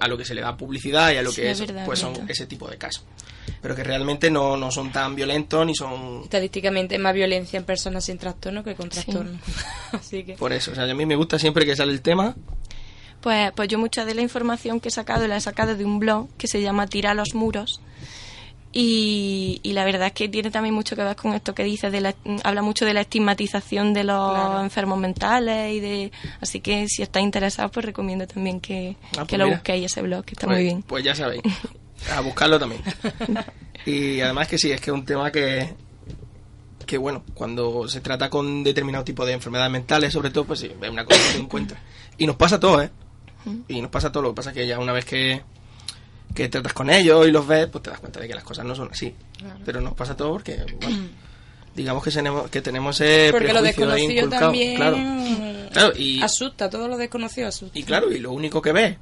a lo que se le da publicidad y a lo Sí, que es es, verdad, pues es son verdad. ese tipo de casos. Pero que realmente no, no son tan violentos ni son... Estadísticamente más violencia en personas sin trastorno que con trastorno. (laughs) Así que. Por eso, o sea, a mí me gusta siempre que sale el tema. Pues, pues yo mucha de la información que he sacado la he sacado de un blog que se llama Tira los muros. Y, y la verdad es que tiene también mucho que ver con esto que dices, de la- habla mucho de la estigmatización de los Claro. enfermos mentales y de así que si estáis interesados pues recomiendo también que, Ah, pues que lo mira. busquéis ese blog que está pues, muy bien. Pues ya sabéis, a buscarlo también. (laughs) Y además que sí, es que es un tema que, que bueno, cuando se trata con determinado tipo de enfermedades mentales, sobre todo, pues sí, es una cosa que se encuentra. Y nos pasa a todos, ¿eh? Y nos pasa a todos, lo que pasa es que ya una vez que, que tratas con ellos y los ves, pues te das cuenta de que las cosas no son así. Pero nos pasa a todos porque, (clears throat) bueno, digamos que tenemos, que tenemos ese Porque lo desconocido también Claro. Claro, y, asusta, todo lo desconocido asusta. y claro, y lo único que ves,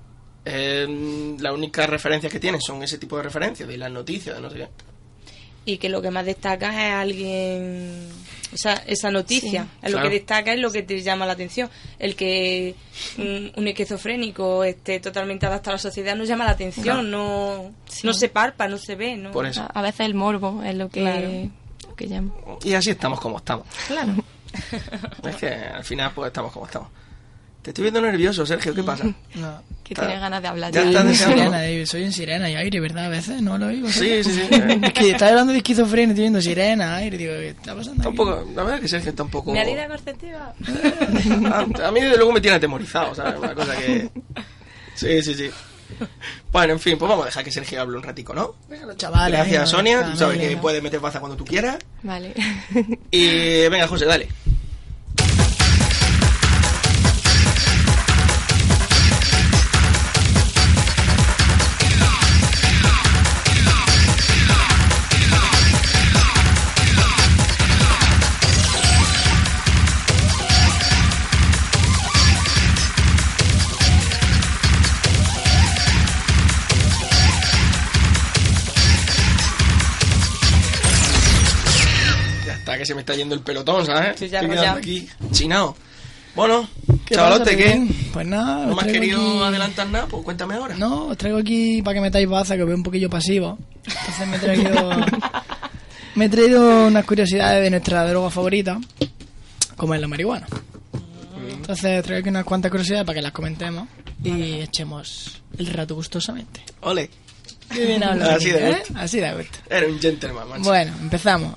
eh, la única referencia que tienes son ese tipo de referencias, de las noticias, de no sé qué. Y que lo que más destaca es alguien. O sea, esa noticia. Sí. es lo que destaca, es lo que te llama la atención. El que mm, un esquizofrénico esté totalmente adaptado a la sociedad no llama la atención, no, Sí. no se palpa, no se ve. ¿no? Por eso. A, a veces el morbo es lo que, Claro. lo que llama. Y así estamos como estamos. Claro. Es que al final pues estamos como estamos. Te estoy viendo nervioso, Sergio, ¿qué pasa? No. (laughs) Que tiene ganas de hablar. Ya ya. está (laughs) Soy deseando. sirena, David, soy en sirena y aire, ¿verdad? A veces no lo oigo. Sí, sí, sí. Es (laughs) que estás hablando de esquizofrenia, estoy viendo sirena, aire, digo, ¿qué está pasando? aquí? Tampoco, la verdad es que Sergio está un poco... ¿Me herida conceptiva? (laughs) a, a mí desde luego me tiene atemorizado, ¿sabes? Una cosa que... Sí, sí, sí. Bueno, en fin, pues vamos a dejar que Sergio hable un ratico, ¿no? Los chavales. Gracias, Sonia. Tú sabes que puedes meter baza cuando tú quieras. Vale. Y venga, José, dale. Está, yendo el pelotón, ¿sabes? Sí, ya, Estoy quedando ya. aquí chinado. Bueno, ¿Qué chavalote, pasa, ¿qué? Pues nada, ¿No me has querido aquí- adelantar nada? Pues cuéntame ahora. No, os traigo aquí para que metáis baza, que os veo un poquillo pasivo. Entonces me he traído. (laughs) me he traído unas curiosidades de nuestra droga favorita, como es la marihuana. Entonces traigo aquí unas cuantas curiosidades para que las comentemos y echemos el rato gustosamente. Ole, Qué bien hablo, Así de ¿eh? gusto. Así de gusto. eres un gentleman, macho. Bueno, empezamos.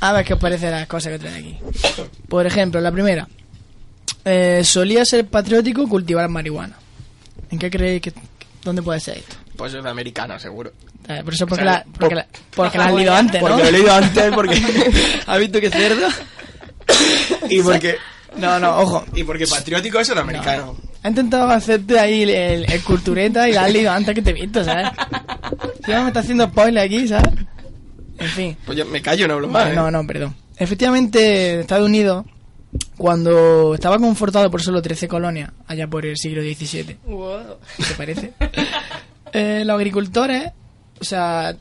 A ver qué os parece las cosas que trae aquí. Por ejemplo, la primera. Eh, solía ser patriótico cultivar marihuana. ¿En qué creéis que... ¿Dónde puede ser esto? Pues es americana, seguro. Eh, Por eso porque, O sea, la, porque, por- la, (laughs) porque la has leído antes, ¿no? Porque lo he leído antes, porque... (laughs) ¿Has visto qué cerdo? y porque... (laughs) No, no, ojo. Y porque patriótico eso de americano. Ha intentado hacerte ahí el, el- el cultureta y la has leído antes que te he visto, ¿sabes? Si no me está haciendo spoiler aquí, ¿sabes? En fin. Pues yo me callo, no hablo más. ¿eh? No, no, perdón. Efectivamente, Estados Unidos, cuando estaba confortado por solo 13 colonias, allá por el siglo XVII, Wow. ¿te parece? (laughs) Eh, los agricultores, o sea,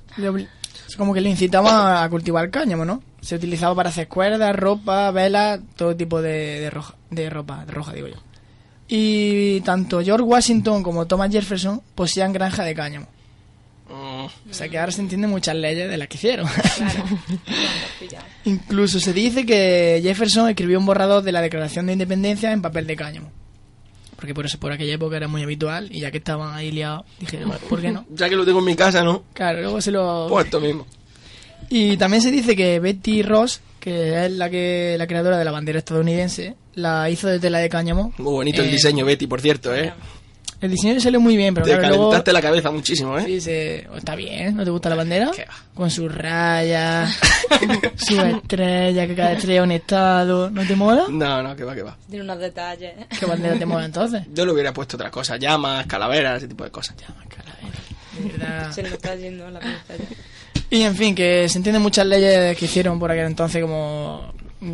como que le incitaban a cultivar cáñamo, ¿no? Se utilizaba para hacer cuerdas, ropa, velas, todo tipo de, de, roja, de ropa, de roja, digo yo. Y tanto George Washington como Thomas Jefferson poseían granja de cáñamo. O sea que ahora se entienden muchas leyes de las que hicieron. (laughs) Incluso se dice que Jefferson escribió un borrador de la Declaración de Independencia en papel de cáñamo. Porque por eso por aquella época era muy habitual y ya que estaban ahí liados, dije, bueno, ¿por qué no? (laughs) Ya que lo tengo en mi casa, ¿no? Claro, luego se lo... Pues esto mismo. Y también se dice que Betty Ross, que es la que la creadora de la bandera estadounidense, la hizo de tela de cáñamo. Muy bonito el Eh, diseño, Betty, por cierto, ¿eh? El diseño salió muy bien, pero Te claro, luego... calentaste la cabeza muchísimo, ¿eh? Sí, se- está bien, ¿no te gusta la bandera? ¿Qué va? Con sus rayas, su (laughs) estrella, que cada estrella es un estado. ¿No te mola? No, no, que va, que va. Tiene unos detalles. ¿Qué bandera te mola entonces? Yo le hubiera puesto otra cosa, llamas, calaveras, ese tipo de cosas. De verdad. Se le está yendo la pinza ya. Y en fin, que se entienden muchas leyes que hicieron por aquel entonces, como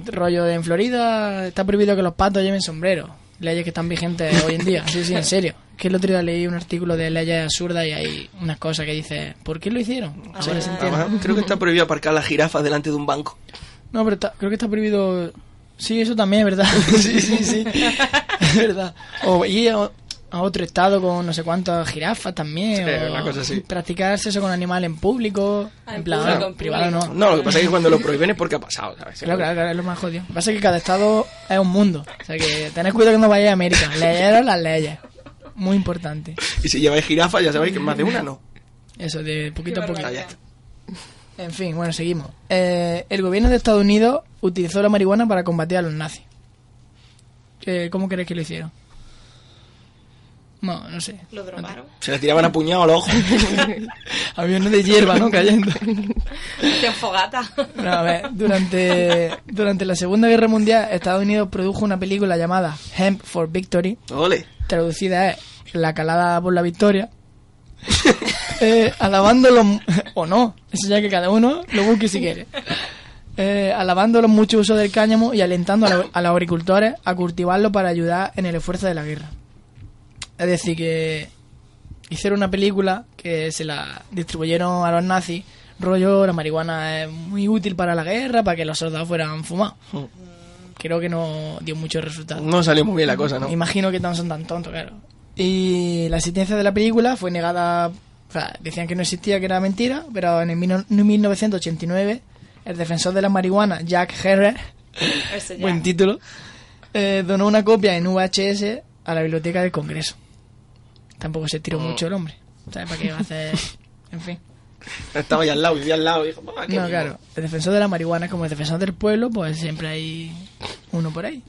rollo de en Florida está prohibido que los patos lleven sombrero. Leyes que están vigentes hoy en día. Sí, sí, en serio. Que el otro día leí un artículo de leyes absurdas y hay unas cosas que dice, ¿por qué lo hicieron? Además, creo que está prohibido aparcar las jirafas delante de un banco. No, pero está- creo que está prohibido. Sí, eso también es verdad. (laughs) sí, sí, sí. (laughs) Es verdad. O ir a, a otro estado con no sé cuántas jirafas también. Sí, o una cosa así. (laughs) Practicar sexo con animales en público. Ah, en plan, en privado no. No, lo que pasa es que cuando lo prohíben es porque ha pasado, ¿sabes? Claro, claro, claro, es lo más jodido. Lo que pasa es que cada estado es un mundo. O sea que tened cuidado cuando vayáis a América. Leeros las leyes. Muy importante. (laughs) Y si lleváis jirafas, ya sabéis que más de una no. Eso, de poquito a poquito. (laughs) En fin, bueno, seguimos. Eh, el gobierno de Estados Unidos utilizó la marihuana para combatir a los nazis. Eh, ¿Cómo crees que lo hicieron? No, no sé. Lo drogaron. Se le tiraban a puñado al ojo. (laughs) Aviones de hierba, ¿no? Cayendo. (laughs) De fogata. No, a ver, durante, durante la Segunda Guerra Mundial, Estados Unidos produjo una película llamada Hemp for Victory, Ole. traducida es La calada por la victoria, (laughs) eh, alabando los... o no, eso ya que cada uno lo busque si quiere. Eh, alabando los muchos usos del cáñamo y alentando a, lo- a los agricultores a cultivarlo para ayudar en el esfuerzo de la guerra. Es decir, que hicieron una película que se la distribuyeron a los nazis, rollo, la marihuana es muy útil para la guerra, para que los soldados fueran fumados. Creo que no dio muchos resultados. No salió muy bien la cosa, ¿no? Imagino que no son tan tontos, claro. Y la existencia de la película fue negada, o sea, decían que no existía, que era mentira, pero en el mil- 1989 el defensor de la marihuana, Jack Herrer, buen título, eh, donó una copia en VHS a la biblioteca del Congreso. Tampoco se tiró mucho el hombre. ¿Sabes para qué va a hacer? (laughs) En fin. Estaba ahí al lado, vivía al lado. Y dijo, "Ah, qué No, mismo". claro. El defensor de la marihuana como el defensor del pueblo, pues siempre hay uno por ahí.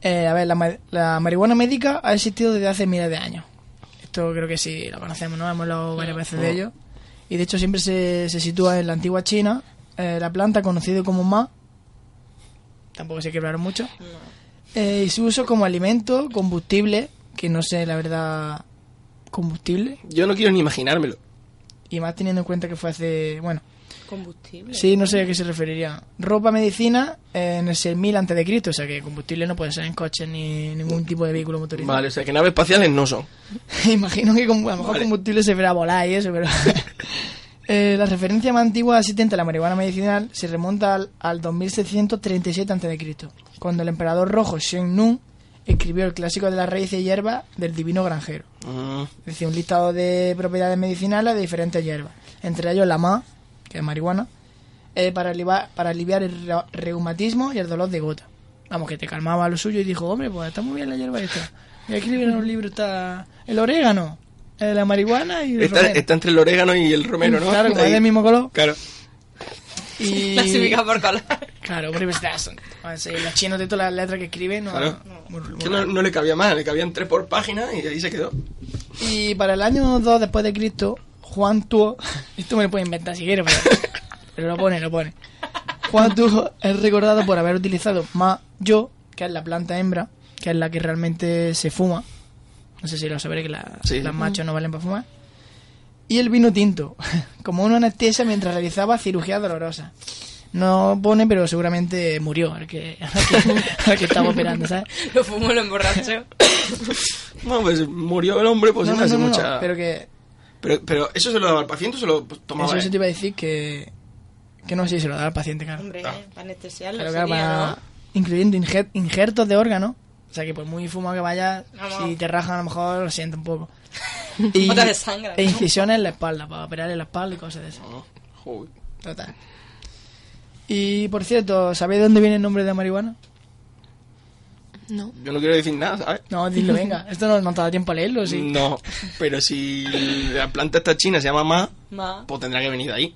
Eh, a ver, la, ma- la marihuana médica ha existido desde hace miles de años. Esto creo que sí, lo conocemos, ¿no? Hemos hablado varias veces de ello. Y de hecho siempre se, se sitúa en la antigua China. Eh, la planta conocida como ma. Tampoco sé que hablaron mucho. Eh, y su uso como alimento, combustible, que no sé la verdad, combustible. Yo no quiero ni imaginármelo. Y más teniendo en cuenta que fue hace, bueno, Combustible. Sí, no sé a qué se referiría. Ropa, medicina eh, en el 6000 antes de Cristo, o sea que combustible no puede ser en coches ni ningún tipo de vehículo motorizado. Vale, o sea que naves espaciales no son. (laughs) Imagino que com- a lo mejor Vale. combustible se verá volar y eso, pero... (laughs) Eh, la referencia más antigua existente a la marihuana medicinal se remonta al, al 2637 a.C., cuando el emperador rojo Shen Nun escribió el clásico de las raíces y hierbas del divino granjero. Mm, Es decir, un listado de propiedades medicinales de diferentes hierbas, entre ellos la ma, que es marihuana, eh, para, aliviar, para aliviar el re- reumatismo y el dolor de gota. Vamos, que te calmaba lo suyo y dijo, hombre, pues está muy bien la hierba esta. Y aquí en los libros está el orégano, la marihuana y el Está, romero. está entre el orégano y el romero, ¿no? Claro, como es del mismo color. Claro. Y... (laughs) Clasificado por color. Claro, hombre, pues ya son- a ver, Los chinos de todas las letras que escriben, no, Claro. muy- muy Que no, no le cabía más, le cabían tres por página y ahí se quedó. Y para el año 2 después de Cristo, Juan Tuo, (laughs) esto me lo puede inventar si quieres, pero, pero lo pone, lo pone. Juan Tuo es recordado por haber utilizado Ma Yo, que es la planta hembra, que es la que realmente se fuma. No sé si lo sabré que la- Sí. las machos no valen para fumar. Y el vino tinto, (laughs) como una anestesia mientras realizaba cirugía dolorosa. No pone, pero seguramente murió al que, (laughs) al que, al que estaba operando, ¿sabes? (laughs) Lo fumo, lo emborracho. (coughs) Bueno, pues murió el hombre, pues no, no, no, no, mucha... pero que Pero, pero eso se lo daba al paciente o se lo tomaba Eso se te iba a decir que, que no sé si se lo da al paciente, claro. Hombre, Ah. para anestesiarlo Claro, claro, sería, para- ¿no? incluyendo injer- injertos de órganos. O sea que por muy fumado que vayas, si te rajan a lo mejor lo siento (laughs) un poco. Y, Botas de sangre, e ¿no? incisiones en la espalda, para operar en la espalda y cosas de eso. Oh, joder. Total. Y por cierto, ¿sabéis de dónde viene el nombre de marihuana? No. Yo no quiero decir nada, ¿sabes? No, dilo, venga. (laughs) Esto no, no te da tiempo a leerlo, sí. No, pero si la planta esta china se llama Ma, Más. pues tendrá que venir de ahí.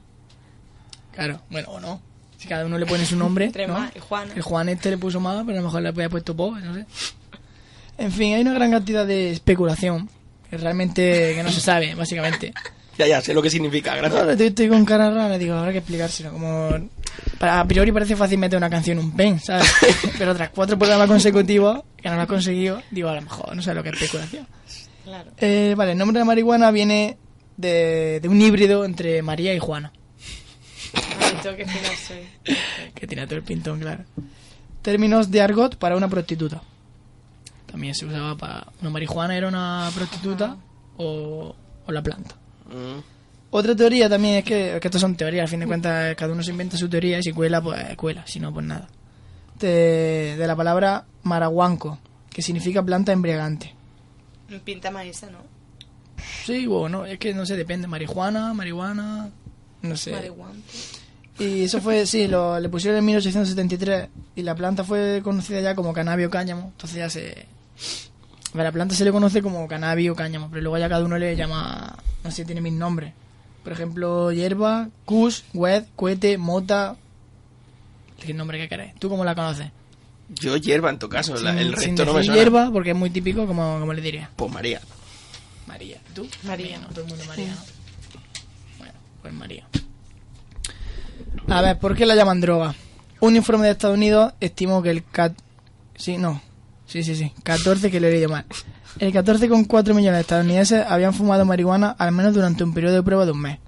Claro, bueno, o no. Si cada uno le pone su nombre. (laughs) ¿no? Juana. El Juan este le puso más, pero a lo mejor le había puesto Po, no sé. En fin, hay una gran cantidad de especulación que realmente que no se sabe, básicamente. (laughs) Ya, ya, sé lo que significa, gracias. Ahora estoy, estoy con cara rara, digo, habrá que explicárselo. Como para, a priori parece fácil meter una canción en un pen, ¿sabes? (laughs) Pero tras cuatro programas consecutivos que no lo has conseguido, digo, a lo mejor no sé lo que es especulación. Claro. Eh, vale, el nombre de marihuana viene de, de un híbrido entre María y Juana. Ay, que fino soy. Que tiene todo el pintón, claro. Términos de argot para una prostituta. También se usaba para... Una marihuana era una prostituta o, o la planta. Mm. Otra teoría también es que, que estas son teorías, al fin de cuentas cada uno se inventa su teoría y si cuela, pues cuela, si no, pues nada. De, de la palabra maraguanco, que significa planta embriagante. Pinta esa, ¿no? Sí, bueno, es que no sé, depende, marihuana, marihuana, no sé. Marihuana. Y eso fue, sí, lo, le pusieron en 1873 y la planta fue conocida ya como cannabis o cáñamo. Entonces ya se... A la planta se le conoce como cannabis o cáñamo, pero luego ya cada uno le llama, no sé, tiene mil nombres. Por ejemplo, hierba, kush, wed, cohete, mota... ¿Qué nombre que queréis? ¿Tú cómo la conoces? Yo hierba en tu caso, la- el sin resto no me suena. hierba, porque es muy típico, como, como le diría. Pues María. María. ¿Tú? María. no, todo el mundo María, ¿no? A ver, ¿por qué la llaman droga? Un informe de Estados Unidos estimó que el cat... Sí, no. Sí, sí, sí. 14 que lo he mal. El 14,4 millones de estadounidenses habían fumado marihuana al menos durante un periodo de prueba de un mes.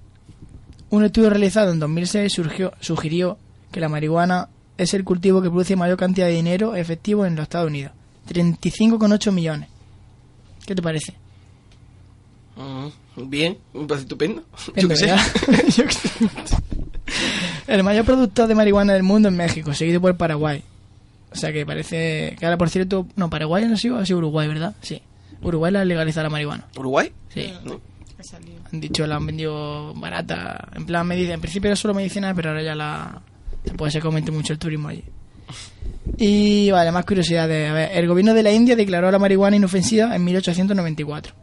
Un estudio realizado en 2006 surgió, sugirió que la marihuana es el cultivo que produce mayor cantidad de dinero efectivo en los Estados Unidos. 35,8 millones. ¿Qué te parece? Bien, me parece estupendo. (laughs) Yo En (laughs) qué sé. El mayor productor de marihuana del mundo es México, seguido por Paraguay. O sea que parece que ahora, por cierto, no, Paraguay no ha sido, ha sido Uruguay, ¿verdad? Sí. Uruguay la ha legalizado la marihuana. ¿Uruguay? Sí. No. Salido. Han dicho, la han vendido barata. En plan, medicina. En principio era solo medicinal, pero ahora ya la. Se puede se comete mucho el turismo allí. Y vale, más curiosidades. A ver, el gobierno de la India declaró la marihuana inofensiva en 1894.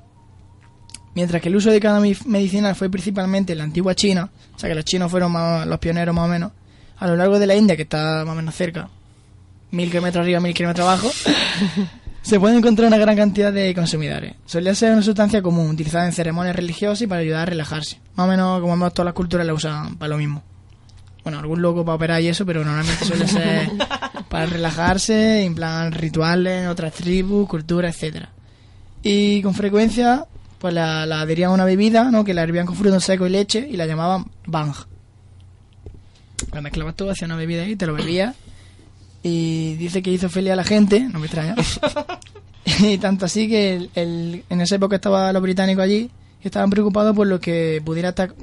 Mientras que el uso de cannabis medicinal fue principalmente en la antigua China, o sea que los chinos fueron más- los pioneros más o menos, a lo largo de la India, que está más o menos cerca, mil kilómetros arriba, mil kilómetros abajo, (laughs) se puede encontrar una gran cantidad de consumidores. Solía ser una sustancia común, utilizada en ceremonias religiosas y para ayudar a relajarse. Más o menos, como vemos, todas las culturas la usan para lo mismo. Bueno, algún loco para operar y eso, pero normalmente suele ser (laughs) para relajarse, en plan rituales, en otras tribus, culturas, etcétera. Y con frecuencia, pues la, la adherían a una bebida, ¿no? Que la hervían con frutos secos y leche y la llamaban bang. La mezclabas todo, hacía una bebida ahí, te lo bebías. Y dice que hizo feliz a la gente, no me extraña. (laughs) y tanto así que el- en esa época estaban los británicos allí y estaban preocupados por lo que pudiera estar...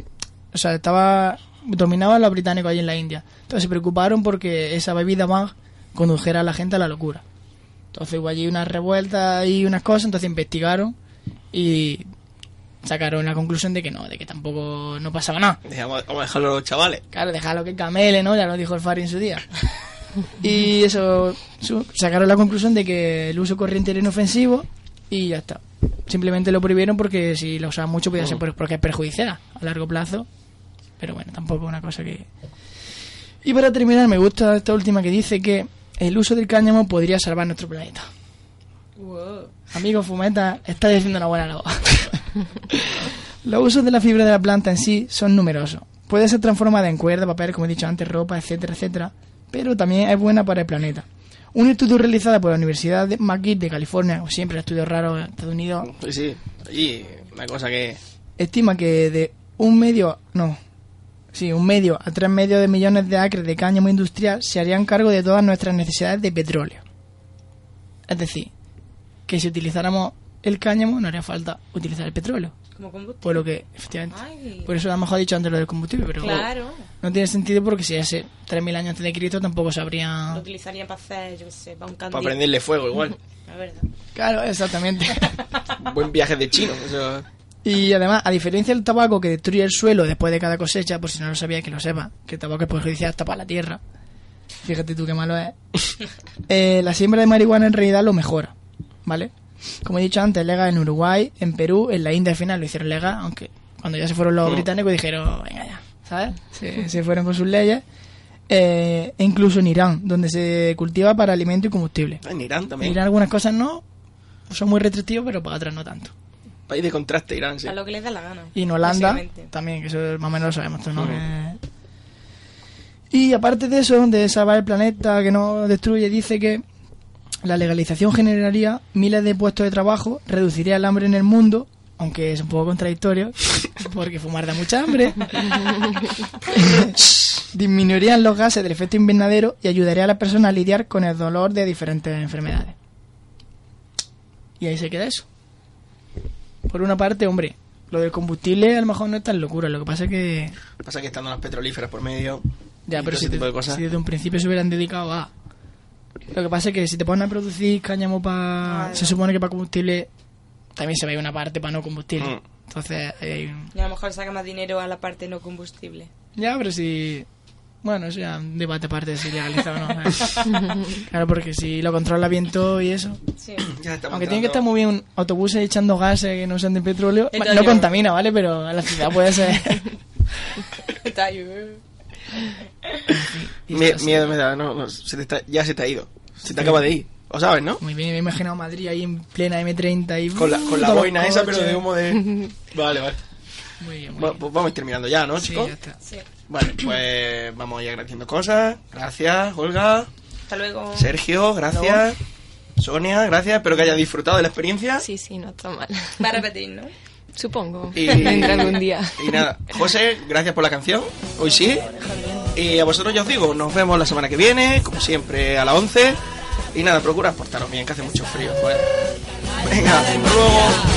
O sea, estaba dominaban los británicos allí en la India. Entonces se preocuparon porque esa bebida más condujera a la gente a la locura. Entonces hubo allí unas revueltas y unas cosas, entonces investigaron y sacaron la conclusión de que no, de que tampoco no pasaba nada. Dejamos- Vamos a dejarlo a los chavales. Claro, déjalo que camele, ¿no? Ya lo dijo el Fari en su día. (laughs) Y eso, sacaron la conclusión de que el uso corriente era inofensivo y ya está. Simplemente lo prohibieron porque si lo usaban mucho podía ser por- porque es perjudicial a largo plazo. Pero bueno, tampoco una cosa que... Y para terminar, me gusta esta última que dice que el uso del cáñamo podría salvar nuestro planeta. Amigo Fumeta, está diciendo una buena labor. (laughs) Los usos de la fibra de la planta en sí son numerosos. Puede ser transformada en cuerda, papel, como he dicho antes, ropa, etcétera, etcétera, pero también es buena para el planeta. Un estudio realizado por la Universidad de McGill de California, o siempre estudios raros en Estados Unidos, Sí, sí. Y una cosa que... estima que de un medio, no, sí, un medio a tres medios de millones de acres de cáñamo industrial se harían cargo de todas nuestras necesidades de petróleo. Es decir, que si utilizáramos el cáñamo no haría falta utilizar el petróleo. Como combustible. Por lo que, efectivamente. Ay. Por eso a lo mejor he dicho antes lo del combustible, pero Claro. no tiene sentido porque si hace 3.000 años antes de Cristo tampoco se Lo habría... utilizarían para hacer, yo qué sé, para un candil. Para prenderle fuego igual. (laughs) La verdad. Claro, exactamente. (laughs) Buen viaje de chino. Eso... Y además, a diferencia del tabaco que destruye el suelo después de cada cosecha, por si no lo sabía que lo sepa, que el tabaco es perjudicial hasta para la tierra. Fíjate tú qué malo es. (laughs) Eh, la siembra de marihuana en realidad lo mejora, ¿vale? Como he dicho antes, es legal en Uruguay, en Perú, en la India al final lo hicieron legal, aunque cuando ya se fueron los británicos dijeron, venga ya, ¿sabes? Se, se fueron con sus leyes. Eh, e incluso en Irán, donde se cultiva para alimento y combustible. En Irán En también. Irán algunas cosas no, son muy restrictivos, pero para otras no tanto. País de contraste, Irán, sí. A lo que les da la gana. Y en Holanda también, que eso más o menos lo sabemos ¿no? Que- Y aparte de eso, de salvar el planeta que no destruye, dice que la legalización generaría miles de puestos de trabajo, reduciría el hambre en el mundo, aunque es un poco contradictorio, (laughs) porque fumar da mucha hambre, (laughs) disminuirían los gases del efecto invernadero y ayudaría a las personas a lidiar con el dolor de diferentes enfermedades. Y ahí se queda eso. Por una parte, hombre, lo del combustible a lo mejor no es tan locura, lo que pasa es que... Pasa que estando las petrolíferas por medio. Ya, pero si, te- de si desde un principio se hubieran dedicado a... Lo que pasa es que si te ponen a producir cáñamo para... Se supone que para combustible también se va a ir una parte para no combustible. Mm. Entonces, un- Y a lo mejor saca más dinero a la parte no combustible. Ya, pero si... Bueno, eso ya un debate aparte de si legaliza o no. ¿sabes? (laughs) claro, porque si lo controla bien todo y eso... Sí. Ya Aunque tiene que estar muy bien autobuses echando gases que no sean de petróleo. Entonces no contamina, ¿vale? Pero a la ciudad puede ser... (laughs) Miedo me da, no, no, se te está- ya se te ha ido. Se te acaba de ir. Lo sabes, ¿no? Muy bien, me he imaginado Madrid ahí en plena M30 y... Con la, con la boina esa, pero de humo de. (laughs) Vale, vale. Muy bien, muy Va- bien. pues vamos terminando ya, ¿no, Sí, chicos? ya está. Sí. Vale, pues vamos a ir agradeciendo cosas. Gracias, Olga. Hasta luego. Sergio, gracias. Sonia, gracias. Espero que hayas disfrutado de la experiencia. Sí, sí, no está mal. Va a repetir, ¿no? Supongo. Y, (laughs) día. Y nada, José, gracias por la canción. Hoy sí. Y a vosotros ya os digo, nos vemos la semana que viene, como siempre, a las 11. Y nada, procura portaros bien, que hace mucho frío. Venga, luego.